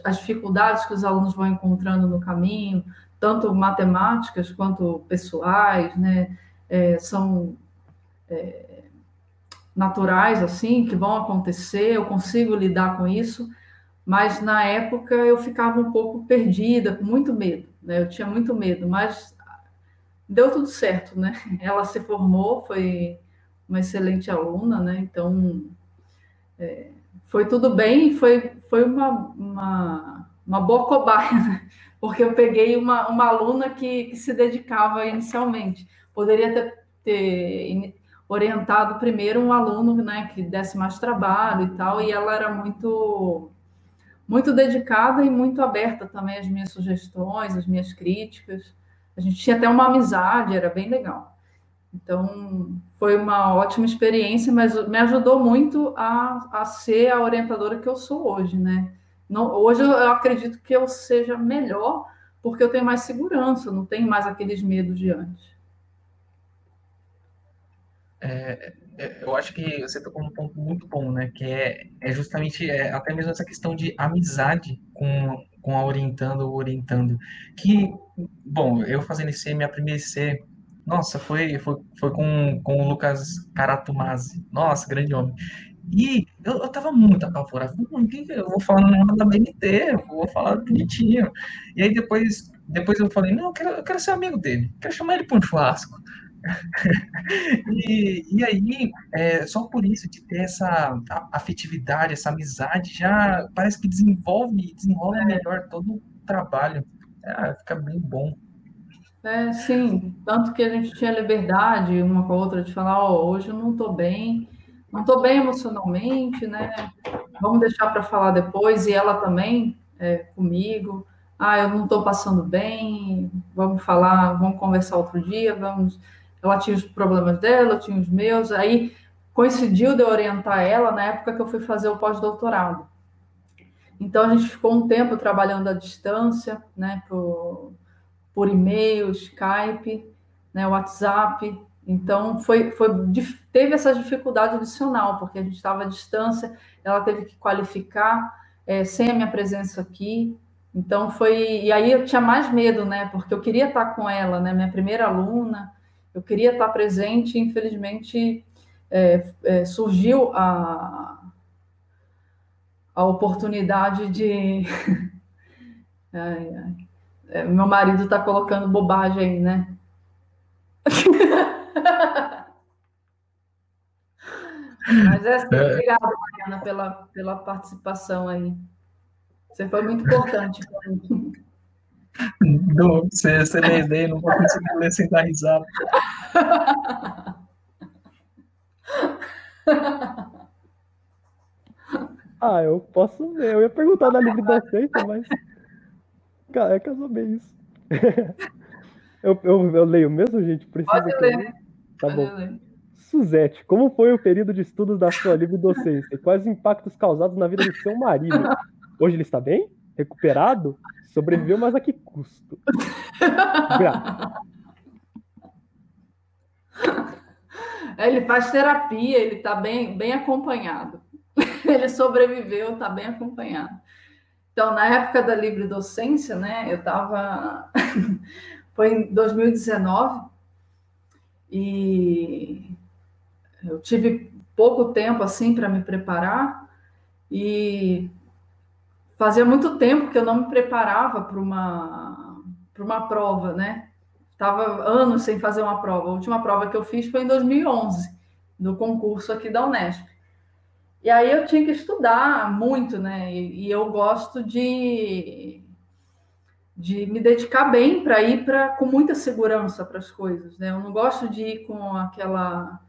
as dificuldades que os alunos vão encontrando no caminho, tanto matemáticas quanto pessoais, né? É, são é, naturais, assim, que vão acontecer, eu consigo lidar com isso, mas na época eu ficava um pouco perdida, com muito medo, né? Eu tinha muito medo, mas deu tudo certo, né? (laughs) Ela se formou, foi uma excelente aluna, né? Então, é, foi tudo bem foi, foi uma, uma, uma boa cobaia, né? porque eu peguei uma, uma aluna que, que se dedicava inicialmente. Poderia ter, ter orientado primeiro um aluno né, que desse mais trabalho e tal, e ela era muito muito dedicada e muito aberta também às minhas sugestões, às minhas críticas. A gente tinha até uma amizade, era bem legal. Então, foi uma ótima experiência, mas me ajudou muito a, a ser a orientadora que eu sou hoje, né? Não, hoje eu acredito que eu seja melhor porque eu tenho mais segurança, não tenho mais aqueles medos de antes. É, é, eu acho que você tocou um ponto muito bom, né? Que é, é justamente é, até mesmo essa questão de amizade com, com a orientando ou orientando. Que, bom, eu fazendo IC, minha primeira IC, nossa, foi, foi, foi com, com o Lucas Caratumazzi. Nossa, grande homem. E eu, eu tava muito apavorado. Eu vou falar nome da BNT, vou falar bonitinho. E aí depois, depois eu falei, não, eu quero, eu quero ser amigo dele, quero chamar ele para um churrasco. (laughs) e, e aí, é, só por isso, de ter essa afetividade, essa amizade, já parece que desenvolve, desenrola melhor todo o trabalho. É, fica bem bom. É, sim, tanto que a gente tinha liberdade uma com a outra de falar, ó, oh, hoje eu não estou bem, não estou bem emocionalmente, né? Vamos deixar para falar depois, e ela também é, comigo. Ah, eu não estou passando bem, vamos falar, vamos conversar outro dia, vamos. Ela tinha os problemas dela, eu tinha os meus. Aí coincidiu de eu orientar ela na época que eu fui fazer o pós-doutorado. Então a gente ficou um tempo trabalhando à distância, né, por, por e-mail, Skype, né, WhatsApp, então, foi, foi, teve essa dificuldade adicional, porque a gente estava à distância, ela teve que qualificar é, sem a minha presença aqui. Então, foi. E aí eu tinha mais medo, né? Porque eu queria estar com ela, né? Minha primeira aluna, eu queria estar presente, infelizmente é, é, surgiu a, a oportunidade de. (laughs) ai, ai. É, meu marido está colocando bobagem aí, né? (laughs) Mas é assim, é. obrigada, Mariana, pela, pela participação aí. Você foi muito importante para mim. Não, você, você lê ideia, não vou conseguir ler sem dar risada. (laughs) Ah, eu posso ler. Eu ia perguntar da livre docência, mas. Cara, é casou bem isso. (laughs) Eu, eu, eu, leio mesmo, gente? Precisa Pode ler. Tá Pode bom. Ler. Suzete, como foi o período de estudos da sua livre docência? E quais os impactos causados na vida do seu marido? Hoje ele está bem? Recuperado? Sobreviveu, mas a que custo? (laughs) Ele faz terapia, ele está bem, bem acompanhado. (laughs) Ele sobreviveu, está bem acompanhado. Então, na época da livre docência, né, eu estava. (laughs) Foi em 2019 e eu tive pouco tempo assim para me preparar e fazia muito tempo que eu não me preparava para uma para uma prova, né? Estava anos sem fazer uma prova. A última prova que eu fiz foi em 2011, no concurso aqui da Unesp. E aí eu tinha que estudar muito, né? E, e eu gosto de de me dedicar bem para ir para com muita segurança para as coisas, né? Eu não gosto de ir com aquela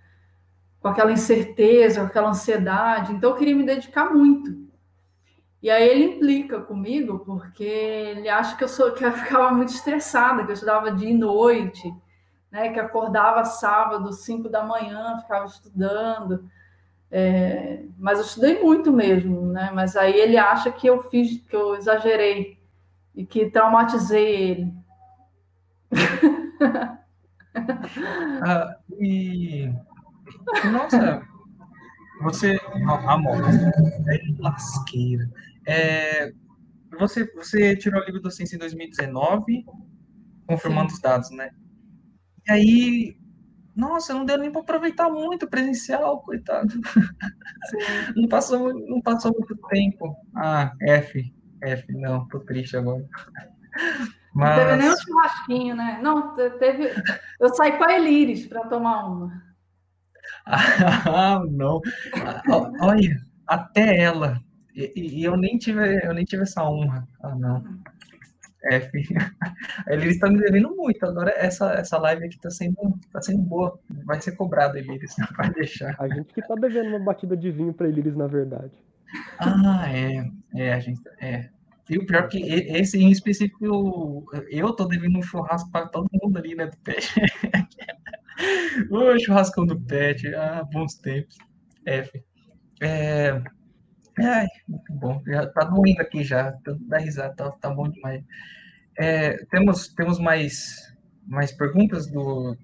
com aquela incerteza, com aquela ansiedade. Então, eu queria me dedicar muito. E aí ele implica comigo porque ele acha que eu sou que eu ficava muito estressada, que eu estudava dia e noite, né? Que acordava sábado, 5 da manhã, ficava estudando. É, mas eu estudei muito mesmo, né? Mas aí ele acha que eu fiz, que eu exagerei e que traumatizei ele. (laughs) ah, e nossa, você, amor, é lasqueira. É, você, você tirou o livro do Ciência em 2019, confirmando Sim. os dados, né? E aí, nossa, não deu nem para aproveitar muito presencial, coitado. (laughs) Não passou, não passou muito tempo. Ah, F, F, não, tô triste agora. Mas... (laughs) Não teve nem um churrasquinho, né? Não, teve. Eu saí com a Elires para tomar uma. (laughs) Ah, não. Olha, até ela e, e, eu nem tive, eu nem tive essa honra. Ah, não. É, (laughs) Eliris está me devendo muito. Agora essa, essa live aqui está sendo, tá sendo boa. Vai ser cobrado, Eliris, (laughs) não vai deixar. A gente que está devendo uma batida de vinho para Eliris, na verdade. Ah, é. É, a gente. É. E o pior é que esse em específico, eu, eu tô devendo um churrasco para todo mundo ali, né, do pet. (laughs) o churrascão do pet. Ah, bons tempos. F. É, Ai, muito bom. Já tá doendo aqui já. Dá risada, tá, tá bom demais. É, temos, temos mais, mais perguntas do.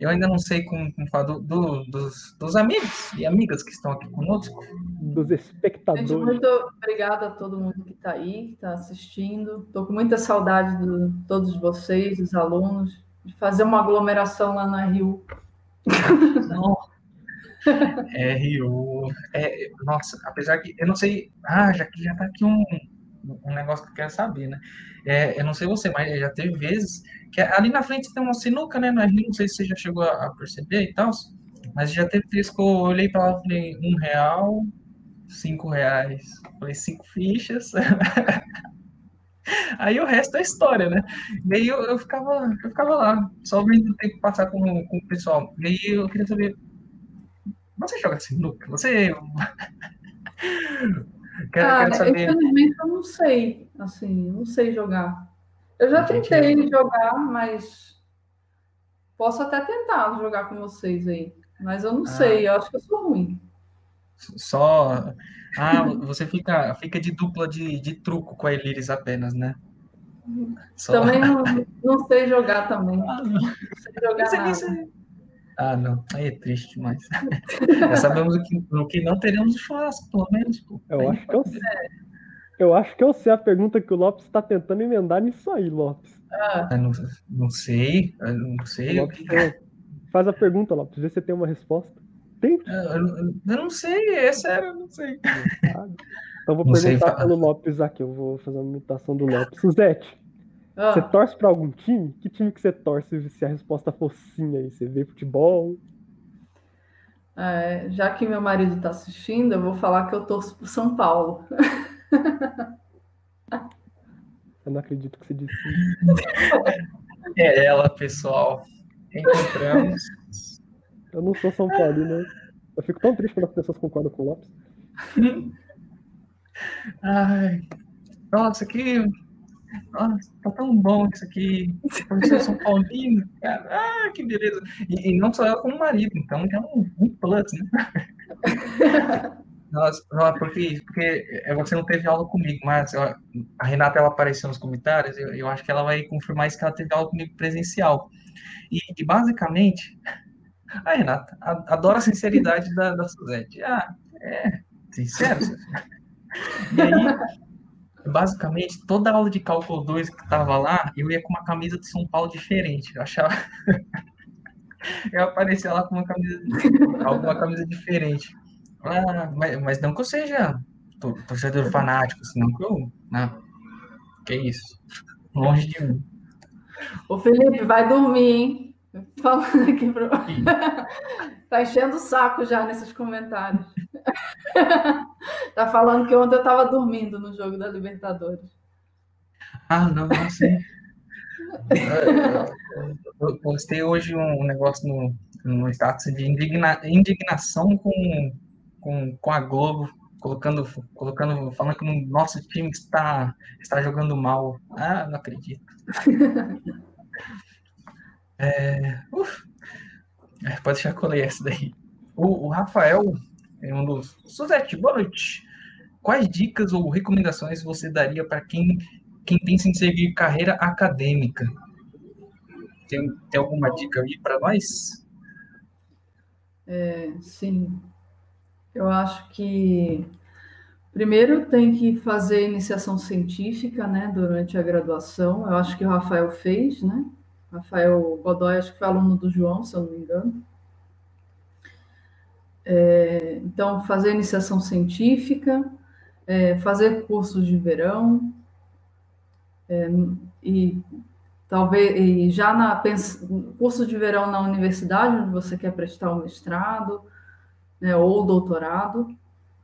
Eu ainda não sei como, como falar do, do, dos, dos amigos e amigas que estão aqui conosco. Dos espectadores. Gente, muito obrigada a todo mundo que está aí, que está assistindo. Estou com muita saudade de todos vocês, dos alunos, de fazer uma aglomeração lá na Rio. Não, (laughs) é, Rio. É, nossa, apesar que eu não sei. Ah, já que já tá aqui um, um negócio que eu quero saber, né? É, eu não sei você, mas já teve vezes que ali na frente tem uma sinuca, né? Não sei se você já chegou a, a perceber e tal. Mas já teve vezes que eu olhei para lá e falei, um real, cinco reais. Falei, cinco fichas. (laughs) Aí o resto é história, né? E aí eu, eu, ficava, eu ficava lá, só vendo o tempo passar com, com o pessoal. E aí eu queria saber, você joga sinuca? Você. quero, ah, quero saber. Infelizmente eu não sei, assim, não sei jogar. Eu já tentei jogar, mas posso até tentar jogar com vocês aí. Mas eu não ah. sei, eu acho que eu sou ruim. Só. Ah, você fica, fica de dupla de, de truco com a Eliris apenas, né? Só... Também não, não sei jogar também. (laughs) Não. sei jogar nada. Ah, não. Aí é triste demais. (laughs) Já sabemos o que, o que não teremos churrasco, pelo menos. Pô. Eu aí acho que eu sei. Eu acho que eu sei a pergunta que o Lopes está tentando emendar nisso aí, Lopes. Ah, não, não sei. Não sei. Lopes, faz a pergunta, Lopes, vê se você tem uma resposta. Tem? Eu, eu, eu não sei, é sério, eu não sei. Então vou não perguntar sei, pelo Lopes aqui, eu vou fazer uma imitação do Lopes. Suzete, ah. Você torce para algum time? Que time que você torce se a resposta for sim aí? Você vê futebol? É, já que meu marido está assistindo, eu vou falar que eu torço para São Paulo. eu não acredito que você disse isso. É ela, pessoal. Encontramos. Eu não sou São Paulo, né? Eu fico tão triste quando as pessoas concordam com o Lopes. Ai, nossa, que nossa, tá tão bom isso aqui. Professor São Paulino, cara. Ah, que beleza. E, e, não só ela como marido, então é um, um plus, né? (laughs) Nossa, porque, porque é, você não teve aula comigo, mas a Renata ela apareceu nos comentários, eu, eu acho que ela vai confirmar isso que ela teve aula comigo presencial. E, e basicamente, (laughs) a Renata adora a sinceridade da, da Suzette. Ah, é, sincero. (laughs) E aí, basicamente, toda aula de cálculo 2 que tava lá, eu ia com uma camisa de São Paulo diferente. Eu achava. (laughs) eu aparecia lá com uma camisa, alguma camisa diferente. Ah, mas, mas, não que eu seja torcedor fanático, senão que eu. Né? Que isso. Longe de mim. Ô Felipe, vai dormir, hein? Falando aqui pro. (laughs) tá enchendo o saco já nesses comentários. (laughs) tá falando que ontem eu estava dormindo no jogo da Libertadores. Ah, não, não sei. Eu postei hoje um negócio no. no status de indigna, indignação com, com, com a Globo, colocando, colocando, falando que o nosso time está, está jogando mal. Ah, não acredito. (laughs) é, uf, é, pode deixar que eu leia essa daí. O, o Rafael um dos. Suzete, boa noite. Quais dicas ou recomendações você daria para quem, quem pensa em seguir carreira acadêmica? Tem, tem alguma dica aí para nós? É, sim. Eu acho que primeiro tem que fazer iniciação científica, né, durante a graduação. Eu acho que o Rafael fez, né? Rafael Godoy, acho que foi aluno do João, se eu não me engano. É, então, fazer iniciação científica, é, fazer cursos de verão, é, e talvez e já na curso de verão na universidade, onde você quer prestar o mestrado né, ou doutorado,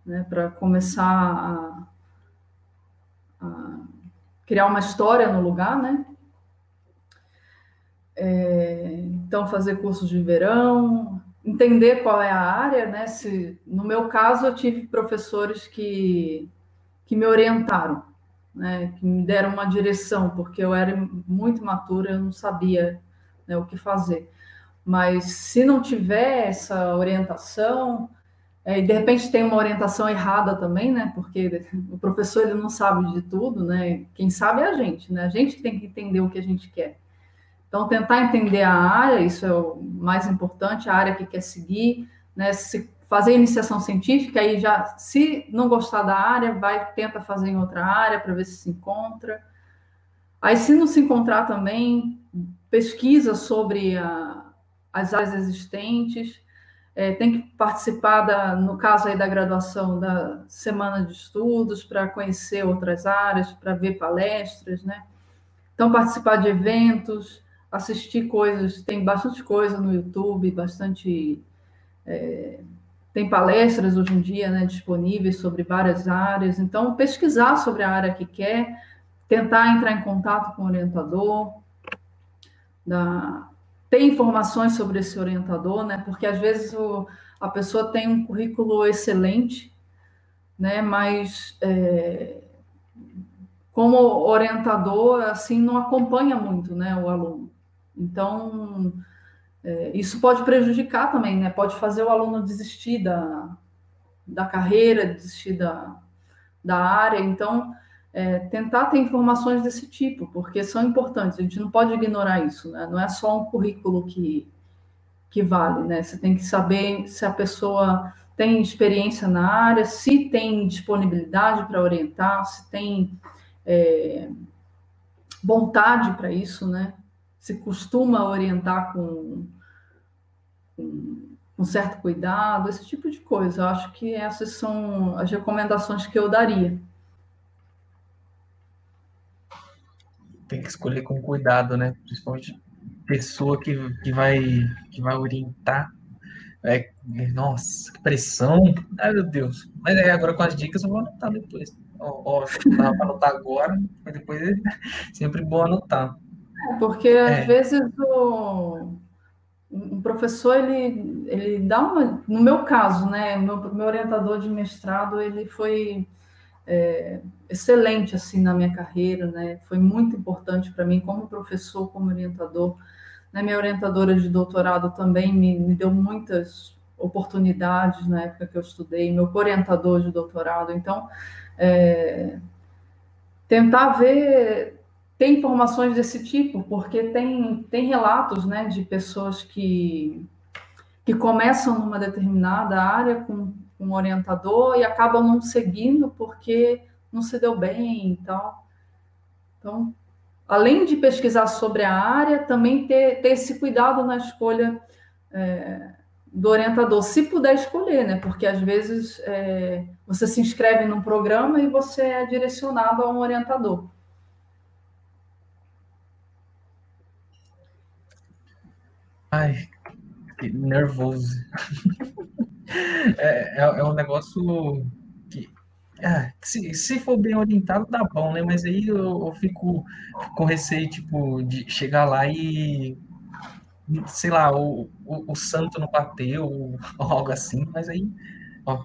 né, para começar a, a, criar uma história no lugar, né? É, então, fazer cursos de verão, entender qual é a área, né? Se, no meu caso, eu tive professores que, que me orientaram, né? Que me deram uma direção, porque eu era muito matura, eu não sabia né, o que fazer. Mas se não tiver essa orientação, é, e de repente tem uma orientação errada também, né? Porque o professor ele não sabe de tudo, né? Quem sabe é a gente, né? A gente tem que entender o que a gente quer. Então, tentar entender a área, isso é o mais importante, a área que quer seguir, né? Se fazer iniciação científica, aí já, se não gostar da área, vai, tenta fazer em outra área para ver se se encontra. Aí, se não se encontrar também, pesquisa sobre a, as áreas existentes, é, tem que participar, da, no caso aí da graduação, da semana de estudos, para conhecer outras áreas, para ver palestras, né? Então, participar de eventos, assistir coisas, tem bastante coisa no YouTube, bastante. É, tem palestras hoje em dia né, disponíveis sobre várias áreas, então pesquisar sobre a área que quer, tentar entrar em contato com o orientador, da, ter informações sobre esse orientador, né, porque às vezes o, a pessoa tem um currículo excelente, né, mas é, como orientador, assim, não acompanha muito né, o aluno. Então, é, isso pode prejudicar também, né? Pode fazer o aluno desistir da, da carreira, desistir da, da área. Então, é, tentar ter informações desse tipo, porque são importantes. A gente não pode ignorar isso, né? Não é só um currículo que, que vale, né? Você tem que saber se a pessoa tem experiência na área, se tem disponibilidade para orientar, se tem é, vontade para isso, né? Se costuma orientar com, com, com certo cuidado, esse tipo de coisa. Eu acho que essas são as recomendações que eu daria. Tem que escolher com cuidado, né? Principalmente pessoa que, que, vai, que vai orientar. É, nossa, que pressão. Ai, meu Deus. Mas aí agora com as dicas eu vou anotar depois. Ó, ó não dá para anotar agora, mas depois é sempre bom anotar. Porque às é. vezes o, um professor ele, ele dá uma. No meu caso, né? Meu, meu orientador de mestrado ele foi é, excelente assim na minha carreira, né? Foi muito importante para mim como professor, como orientador. Né? Minha orientadora de doutorado também me, me deu muitas oportunidades na época que eu estudei. Meu orientador de doutorado, então é, tentar ver tem informações desse tipo, porque tem, tem relatos né, de pessoas que, que começam numa determinada área com, com um orientador e acabam não seguindo porque não se deu bem e tal. Então, além de pesquisar sobre a área, também ter, ter esse cuidado na escolha é, do orientador, se puder escolher, né? Porque às vezes é, você se inscreve num programa e você é direcionado a um orientador. Ai, que nervoso. (laughs) é, é, é, um negócio que, é, se, se for bem orientado, tá bom, né? Mas aí eu, eu fico com receio, tipo, de chegar lá e, sei lá, o, o, o santo não bateu, ou, (laughs) algo assim, mas aí, ó,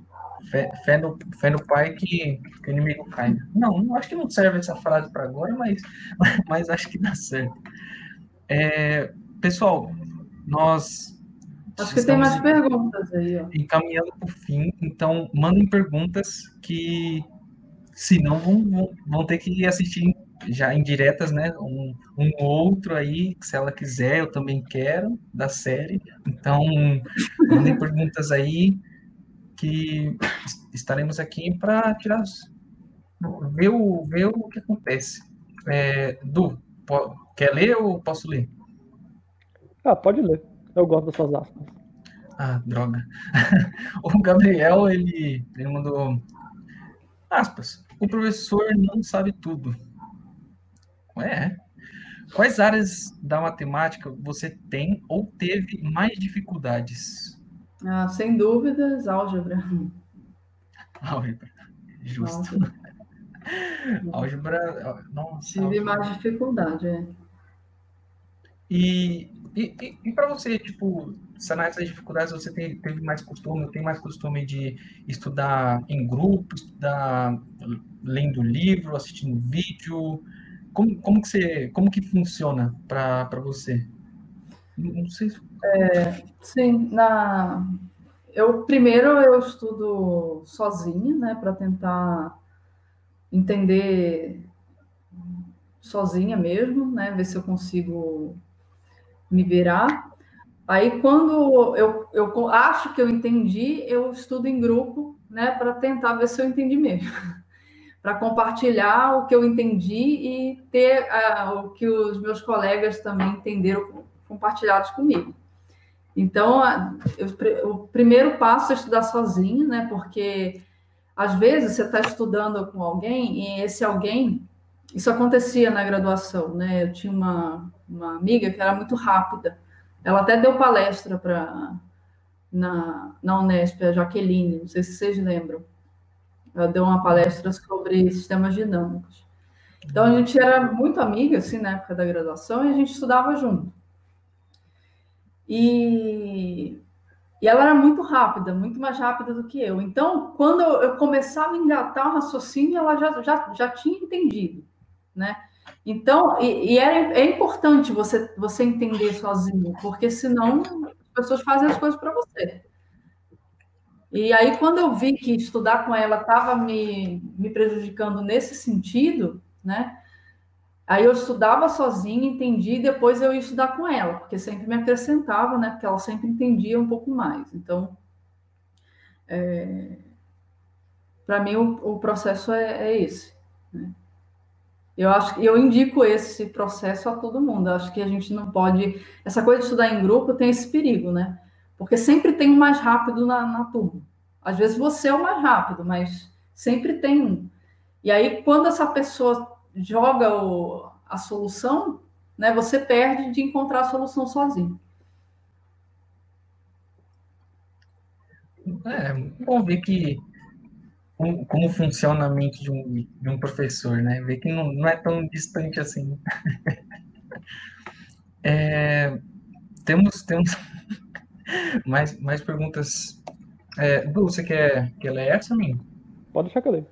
fé, fé, no, fé no pai que, que o inimigo cai. Não, não acho que não serve essa frase para agora, mas, (laughs) mas acho que dá certo. É, pessoal, nós. Acho que tem mais perguntas aí. Ó. Encaminhando para o fim, então mandem perguntas que, se não, vão, vão, vão ter que assistir já indiretas, né? Um, um outro aí, se ela quiser, eu também quero, da série. Então, mandem perguntas aí que estaremos aqui para tirar ver o, ver o que acontece. É, du, quer ler ou posso ler? Ah, pode ler. Eu gosto das suas aspas. Ah, droga. (laughs) o Gabriel, ele, ele mandou aspas. O professor não sabe tudo é. Quais áreas da matemática você tem ou teve mais dificuldades? Ah, sem dúvidas, álgebra. Álgebra, justo. Álgebra, (laughs) nossa. Tive álgebra. mais dificuldade, é. E, e, e, para você, tipo, sanar essas dificuldades, você tem, teve mais costume, tem mais costume de estudar em grupo, estudar lendo livro, assistindo vídeo, como, como que você, como que funciona para você? Não sei. Se... É, sim, na eu primeiro eu estudo sozinha, né, para tentar entender sozinha mesmo, né, ver se eu consigo me virar. Aí quando eu, eu acho que eu entendi, eu estudo em grupo, né, para tentar ver se eu entendi mesmo (laughs) para compartilhar o que eu entendi e ter uh, o que os meus colegas também entenderam compartilhados comigo. Então, eu, o primeiro passo é estudar sozinho, né? Porque às vezes você está estudando com alguém e esse alguém, isso acontecia na graduação, né? Eu tinha uma, uma amiga que era muito rápida. Ela até deu palestra para na, na Unesp, a Jaqueline, não sei se vocês lembram. Ela deu uma palestra sobre sistemas dinâmicos. Então, a gente era muito amiga, assim, na época da graduação, e a gente estudava junto. E, e ela era muito rápida, muito mais rápida do que eu. Então, quando eu, começava a engatar o raciocínio, ela já, já, já tinha entendido, né? Então, e, e é, é importante você, você entender sozinho, porque senão as pessoas fazem as coisas para você. E aí, quando eu vi que estudar com ela estava me, me prejudicando nesse sentido, né? Aí eu estudava sozinha, entendi, e depois eu ia estudar com ela, porque sempre me acrescentava, né? Porque ela sempre entendia um pouco mais. Então, é, para mim o, o, processo é, é esse. Né? Eu acho que eu indico esse processo a todo mundo. Eu acho que a gente não pode. Essa coisa de estudar em grupo tem esse perigo, né? Porque sempre tem um mais rápido na, na turma. Às vezes você é o mais rápido, mas sempre tem um. E aí, quando essa pessoa joga o, a solução, né, você perde de encontrar a solução sozinho. É, bom ver que como, como, funciona a mente de um, de um professor, né? Ver que não, não é tão distante assim. (laughs) é, temos temos (laughs) mais, mais perguntas. É, du, você quer, quer ler essa, mim? Pode deixar que eu leio.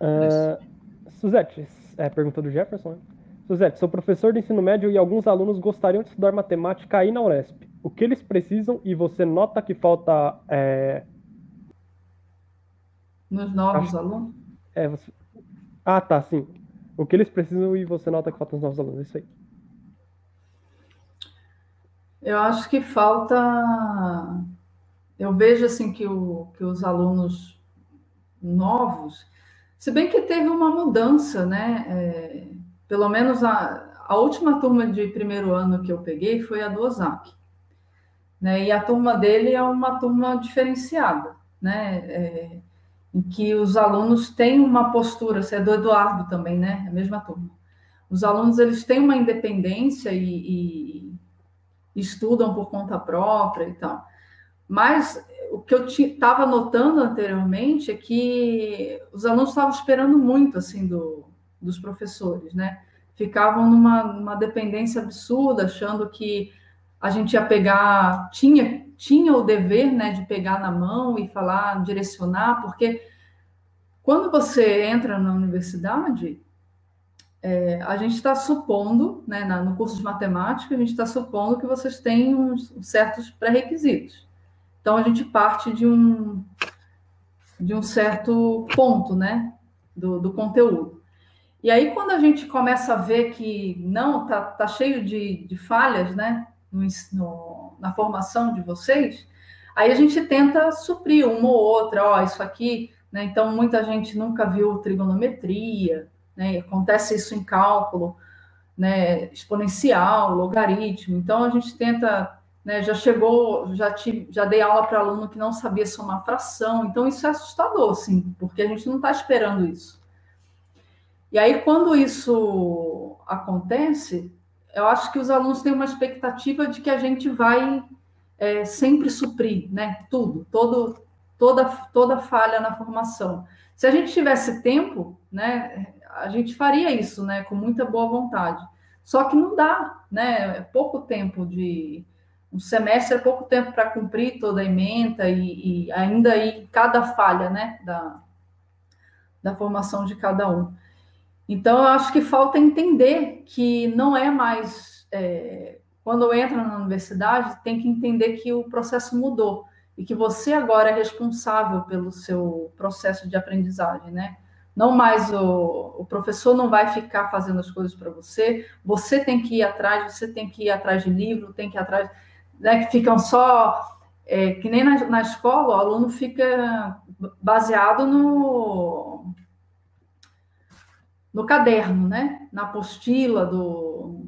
Uh, Suzette, é, pergunta do Jefferson. Né? Suzette, sou professor de ensino médio e alguns alunos gostariam de estudar matemática aí na Unesp. O que eles precisam e você nota que falta. É... Nos novos alunos? É, você... Ah, tá, sim. O que eles precisam e você nota que falta nos novos alunos, isso aí. Eu acho que falta. Eu vejo assim que, o, que os alunos novos, se bem que teve uma mudança, né? É, pelo menos a, a última turma de primeiro ano que eu peguei foi a do Ozaki. Né? E a turma dele é uma turma diferenciada, né? É, em que os alunos têm uma postura, se é do Eduardo também, né? É a mesma turma. Os alunos eles têm uma independência e, e estudam por conta própria e tal. Mas o que eu estava notando anteriormente é que os alunos estavam esperando muito assim do, dos professores, né? Ficavam numa, numa dependência absurda, achando que a gente ia pegar, tinha, tinha o dever né, de pegar na mão e falar, direcionar, porque quando você entra na universidade, é, a gente está supondo, né, na, no curso de matemática, a gente está supondo que vocês têm uns, certos pré-requisitos. Então, a gente parte de um, de um certo ponto, né, do, do conteúdo. E aí, quando a gente começa a ver que não, tá, tá cheio de, de falhas, né, no, no, na formação de vocês, aí a gente tenta suprir uma ou outra, ó, isso aqui, né, então muita gente nunca viu trigonometria, né? Acontece isso em cálculo, né? Exponencial, logaritmo. Então a gente tenta, né? Já chegou, já te, já dei aula para aluno que não sabia somar fração. Então isso é assustador, sim, porque a gente não está esperando isso. E aí quando isso acontece, eu acho que os alunos têm uma expectativa de que a gente vai é, sempre suprir, né? Tudo, todo, toda, toda falha na formação. Se a gente tivesse tempo, né, a gente faria isso, né, com muita boa vontade. Só que não dá, né? É pouco tempo de um semestre é pouco tempo para cumprir toda a ementa e, e, ainda aí cada falha, né, da, da formação de cada um. Então, eu acho que falta entender que não é mais. É, quando entra na universidade, tem que entender que o processo mudou e que você agora é responsável pelo seu processo de aprendizagem, né? Não mais o, o professor não vai ficar fazendo as coisas para você, você tem que ir atrás, você tem que ir atrás de livro, tem que ir atrás, né, que ficam só, é, que nem na, na escola, o aluno fica baseado no, no caderno, né, na apostila do,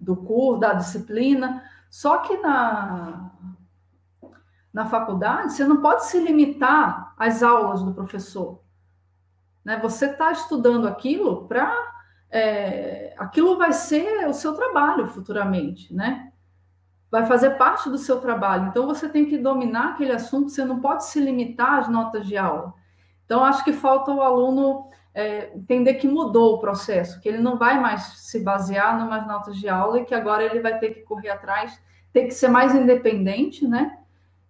do curso, da disciplina, só que na, na faculdade, você não pode se limitar às aulas do professor. Né? Você está estudando aquilo para. É, aquilo vai ser o seu trabalho futuramente, né? Vai fazer parte do seu trabalho. Então você tem que dominar aquele assunto, você não pode se limitar às notas de aula. Então, acho que falta o aluno é, entender que mudou o processo, que ele não vai mais se basear nas notas de aula e que agora ele vai ter que correr atrás, ter que ser mais independente, né?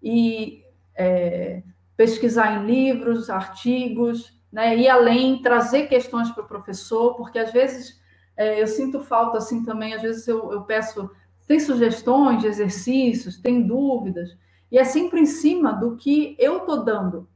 E é, pesquisar em livros, artigos, né, ir além, trazer questões para o professor, porque às vezes é, eu sinto falta assim também, às vezes eu, eu peço, tem sugestões de exercícios, tem dúvidas, e é sempre em cima do que eu estou dando,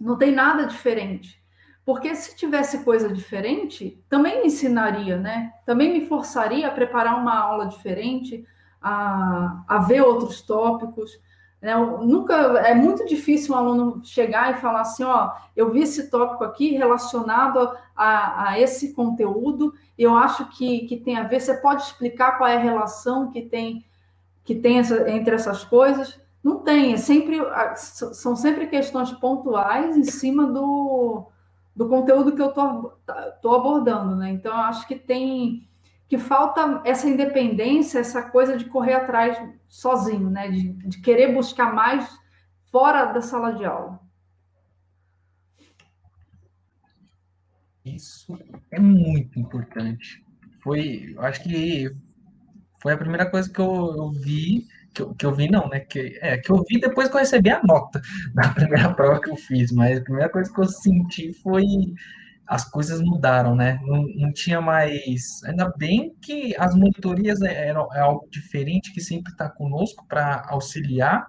não tem nada diferente. Porque se tivesse coisa diferente, também me ensinaria, né? Também me forçaria a preparar uma aula diferente, a, a ver outros tópicos. Né? Nunca é muito difícil um aluno chegar e falar assim, ó, eu vi esse tópico aqui relacionado a, a esse conteúdo, eu acho que, que tem a ver. Você pode explicar qual é a relação que tem que tem essa, entre essas coisas? Não tem, é sempre são sempre questões pontuais em cima do, do conteúdo que eu estou abordando, né? Então, acho que tem que falta essa independência, essa coisa de correr atrás sozinho, né? De, de querer buscar mais fora da sala de aula. Isso é muito importante. Foi, acho que foi a primeira coisa que eu, eu vi, que eu, que eu, vi não, né? Que, é, que eu vi depois que eu recebi a nota (laughs) da primeira prova que eu fiz, mas a primeira coisa que eu senti foi as coisas mudaram, né? Não, não tinha mais. Ainda bem que as monitorias é, eram é algo diferente que sempre está conosco para auxiliar,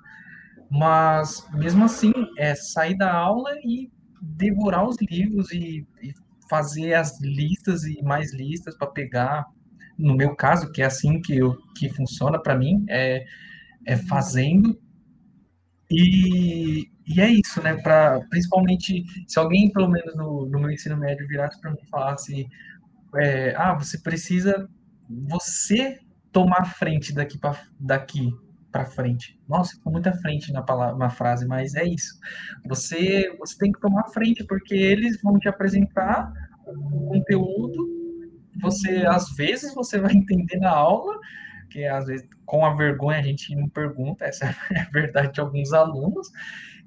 mas mesmo assim é sair da aula e devorar os livros e, e fazer as listas e mais listas para pegar. No meu caso, que é assim que, eu, que funciona para mim, é, é fazendo e, e é isso, né? Pra, principalmente se alguém, pelo menos no, no meu ensino médio, virasse para mim e falasse: é, ah, você precisa você tomar frente daqui para daqui para frente. Nossa, ficou muita frente na palavra, na frase, mas é isso. Você você tem que tomar frente porque eles vão te apresentar o conteúdo. Você às vezes você vai (laughs) entender na aula, que às vezes com a vergonha a gente não pergunta, essa (laughs) é a verdade de alguns alunos.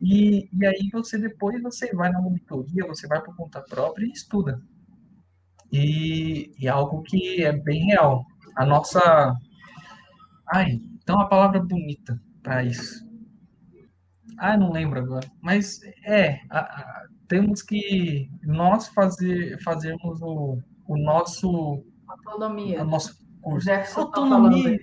E, e aí você depois você vai na monitoria, você vai por conta própria e estuda. E, e é algo que é bem real. A nossa Ai, então a palavra bonita para isso. Ah, não lembro agora. Mas é, a, a, temos que nós fazer, fazermos o, o nosso. Autonomia. O nosso curso. Jefferson tá Autonomia.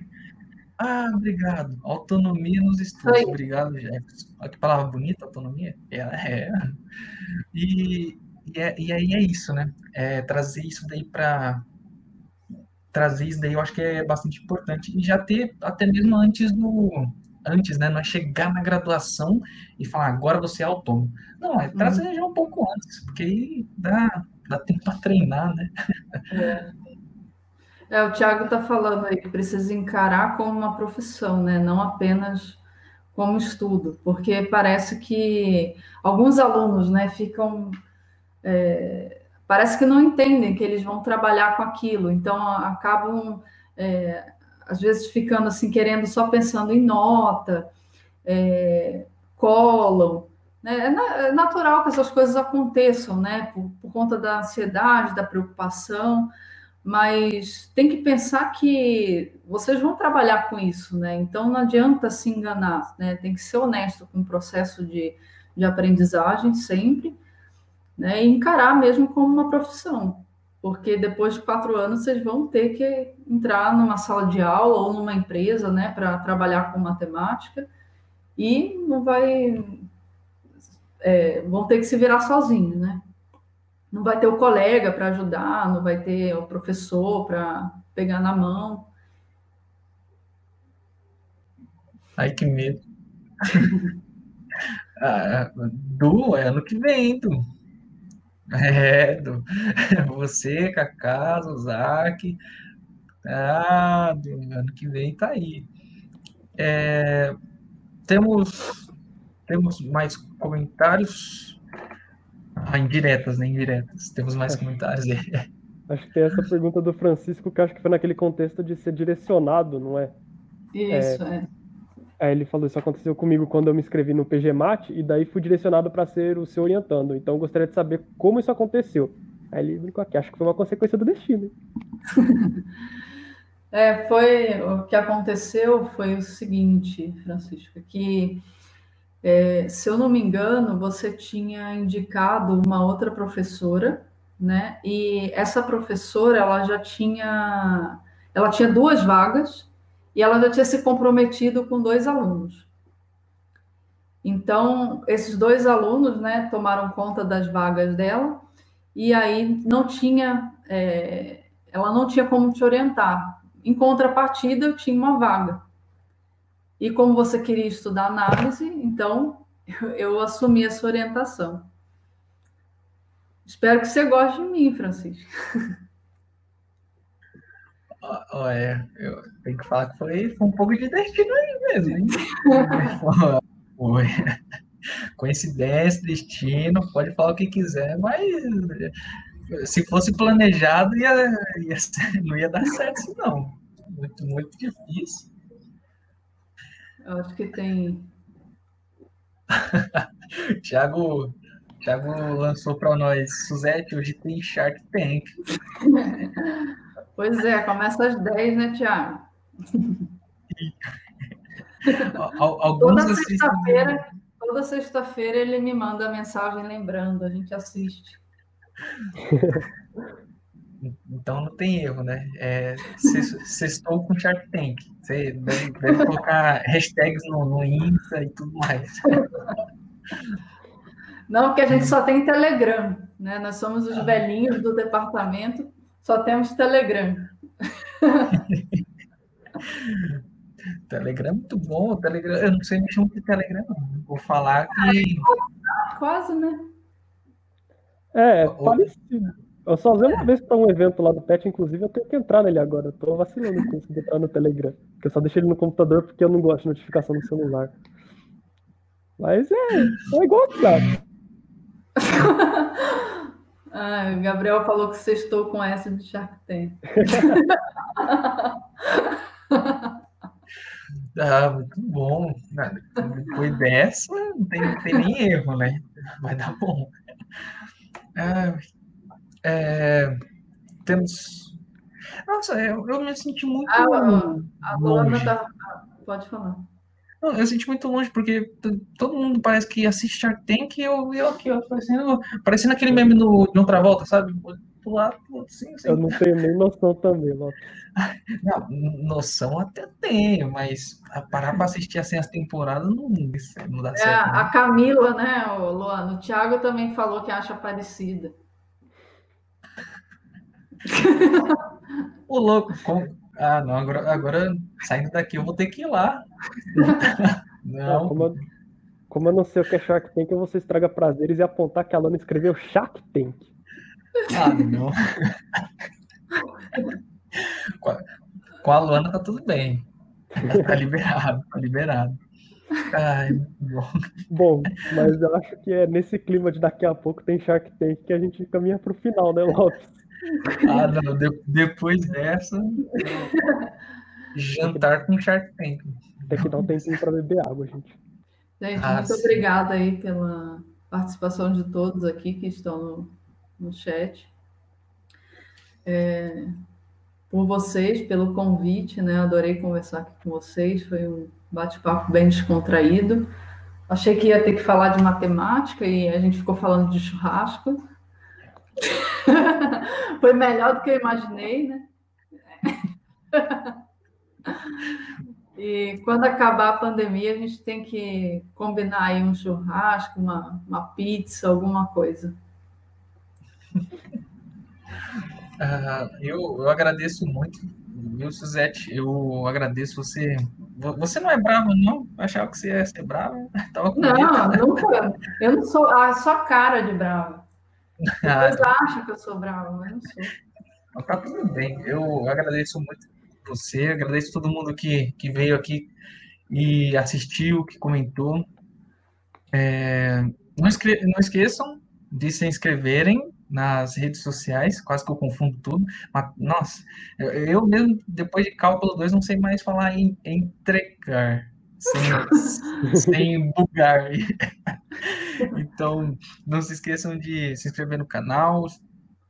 ah, obrigado. Autonomia nos estudos. Obrigado, Jefferson. Olha que palavra bonita, autonomia. É, é. E, e, é, e aí é isso, né? É, trazer isso daí para trazer isso daí eu acho que é bastante importante e já ter até mesmo antes do antes, né? Não é chegar na graduação e falar agora você é autônomo. Não, é trazer uhum. já um pouco antes, porque aí dá, dá tempo para treinar, né? É. é. o Thiago está falando aí que precisa encarar como uma profissão, né? Não apenas como estudo, porque parece que alguns alunos, né, ficam é, parece que não entendem que eles vão trabalhar com aquilo, então acabam é, às vezes ficando assim querendo só pensando em nota, é, colam. Né? É, é natural que essas coisas aconteçam, né? Por, por conta da ansiedade, da preocupação, mas tem que pensar que vocês vão trabalhar com isso, né? Então não adianta se enganar, né? Tem que ser honesto com o processo de, de aprendizagem sempre né, e encarar mesmo como uma profissão, porque depois de quatro anos vocês vão ter que entrar numa sala de aula ou numa empresa, né, para trabalhar com matemática e não vai, é, vão ter que se virar sozinhos, né? Não vai ter o colega para ajudar, não vai ter o professor para pegar na mão. Ai, que medo. (laughs) ah, Du, é ano que vem, Du. É, do, (laughs) você, Cacá, Zuzaki. Ah, do ano que vem tá aí. É, temos, temos mais comentários? Ah, indiretas, né? Indiretas. Temos mais comentários aí. Acho que tem essa pergunta do Francisco, que acho que foi naquele contexto de ser direcionado, não é? Isso, é. é. Aí ele falou: Isso aconteceu comigo quando eu me inscrevi no PGMAT e daí fui direcionado para ser o seu orientando. Então gostaria de saber como isso aconteceu. Aí ele brincou aqui: Acho que foi uma consequência do destino. (laughs) é, foi. O que aconteceu foi o seguinte, Francisco: que é, se eu não me engano, você tinha indicado uma outra professora, né? E essa professora, ela já tinha. Ela tinha duas vagas e ela já tinha se comprometido com dois alunos. Então, esses dois alunos né, tomaram conta das vagas dela, e aí não tinha, é, ela não tinha como te orientar. Em contrapartida, eu tinha uma vaga. E como você queria estudar análise, então (laughs) eu, assumi essa orientação. Espero que você goste de mim, Francisco. (laughs) Olha, eu tenho que falar que foi, foi um pouco de destino aí mesmo, hein? (laughs) foi. Coincidência, destino, pode falar o que quiser, mas se fosse planejado, ia, ia não ia dar certo, não. Muito, muito difícil. Eu acho que tem. (laughs) Tiago, Thiago lançou para nós, Suzete, hoje tem Shark Tank. (laughs) Pois é, começa às 10, né, Tiago? (laughs) toda sexta-feira, toda sexta-feira ele me manda mensagem lembrando, a gente assiste. Então não tem erro, né? É, sextou com Shark Tank. Você deve, deve colocar hashtags no, no Insta e tudo mais. Não, porque a gente só tem Telegram, né? Nós somos os velhinhos do departamento só temos Telegram. (laughs) Telegram é muito bom. Telegram, eu não sei mexer muito de Telegram, não. Vou falar que. Quase, né? É, é parecido. Eu só usei uma vez para um evento lá do PET, inclusive eu tenho que entrar nele agora. Eu tô vacilando com isso de entrar no Telegram. Porque eu só deixei ele no computador porque eu não gosto de notificação no celular. Mas é, é igual WhatsApp. (laughs) Ah, o Gabriel falou que sextou com essa de Shark Tank. (laughs) ah, muito bom. Depois dessa, não tem, não tem nem erro, né? Vai dar bom. Ah, é, temos. Nossa, eu, eu me senti muito Ah, a Luana longe. tá. Pode falar. Não, eu senti muito longe, porque todo mundo parece que assiste Shark Tank e eu, eu aqui, ó, parecendo, parecendo aquele meme no, no Travolta, sabe? Do lado, assim, assim. Eu não tenho nem noção também, Lopes. (laughs) Não, noção até tenho, mas parar pra assistir assim as temporadas não, não dá É, certo. a? Camila, né, o Luana? O Thiago também falou que acha parecida. Ô, louco, como... Ah, não, agora, agora saindo daqui eu vou ter que ir lá. (laughs) Ah, Não, como, eu, como eu não sei o que é Shark Tank, eu vou ser estraga prazeres e apontar que a Lana escreveu Shark Tank. ah, não. Com a, com a Luana tá tudo bem. Tá liberado, tá liberado. Ai, bom. Bom, mas eu acho que é nesse clima de daqui a pouco tem Shark Tank que a gente caminha pro final, né, Lopes? Ah, não, de- depois dessa, jantar com Shark Tank. Tem que dar um tempinho pra beber água, gente. Gente, Ah, muito sim. obrigada aí pela participação de todos aqui que estão no, no chat. É, por vocês, pelo convite, né? Adorei conversar aqui com vocês. Foi um bate-papo bem descontraído. Achei que ia ter que falar de matemática e a gente ficou falando de churrasco. (laughs) Foi melhor do que eu imaginei, né? (laughs) E quando acabar a pandemia, a gente tem que combinar aí um churrasco, uma, uma pizza, alguma coisa. (laughs) Ah, eu, eu agradeço muito, viu, Suzete? Eu agradeço você. Vo- Você não é bravo, não? Eu achava que você ia ser bravo. Tava com medo. Não, nunca. Eu não sou. Ah, só cara de brava. Ah, Vocês acham que eu sou brava, mas não sou. Tá tudo bem. Eu agradeço muito você, agradeço todo mundo que, que veio aqui e assistiu, que comentou. É, não, esque- não esqueçam de se inscreverem nas redes sociais, quase que eu confundo tudo. Mas, nossa, eu, eu mesmo, depois de cálculo 2, não sei mais falar em entregar, sem, (laughs) sem bugar. Então, não se esqueçam de se inscrever no canal,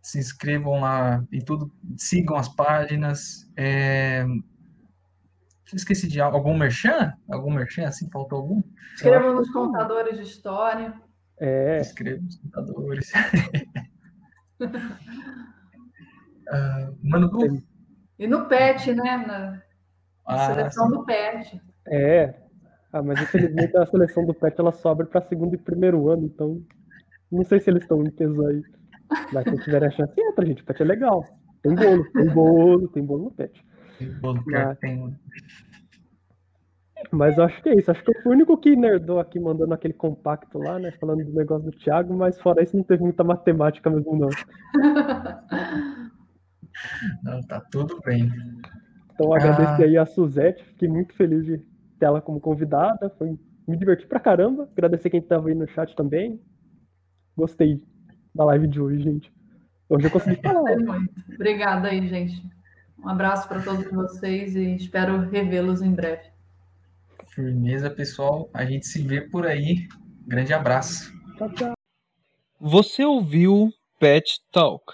se inscrevam lá em tudo, sigam as páginas. É... Esqueci de al- algum merchan? Algum merchan? Assim, faltou algum? Escrevam nos contadores de história. É, Escrevam os computadores. (laughs) Ah, Mano, E no PET, né? Na ah, seleção do PET. é. Ah, mas infelizmente a seleção do PET ela sobe pra segundo e primeiro ano, então não sei se eles estão em peso aí. Mas se tiverem a chance, entra, gente. O PET é legal. Tem bolo, tem bolo, tem bolo no PET. sim, bolo pior que tem. Mas eu acho que é isso. Acho que eu fui o único que nerdou aqui mandando aquele compacto lá, né? Falando do negócio do Thiago, mas fora isso não teve muita matemática mesmo, não. Não, tá tudo bem. Então eu Ah. agradeço aí a Suzete, fiquei muito feliz de ter ela como convidada. Foi, me diverti pra caramba. Agradecer quem tava aí no chat também. Gostei da live de hoje, gente. Hoje eu consegui (laughs) falar. Obrigada aí, gente. Um abraço para todos vocês e espero revê-los em breve. Firmeza, pessoal. A gente se vê por aí. Grande abraço. Tchau, tchau. Você ouviu Pet Talk,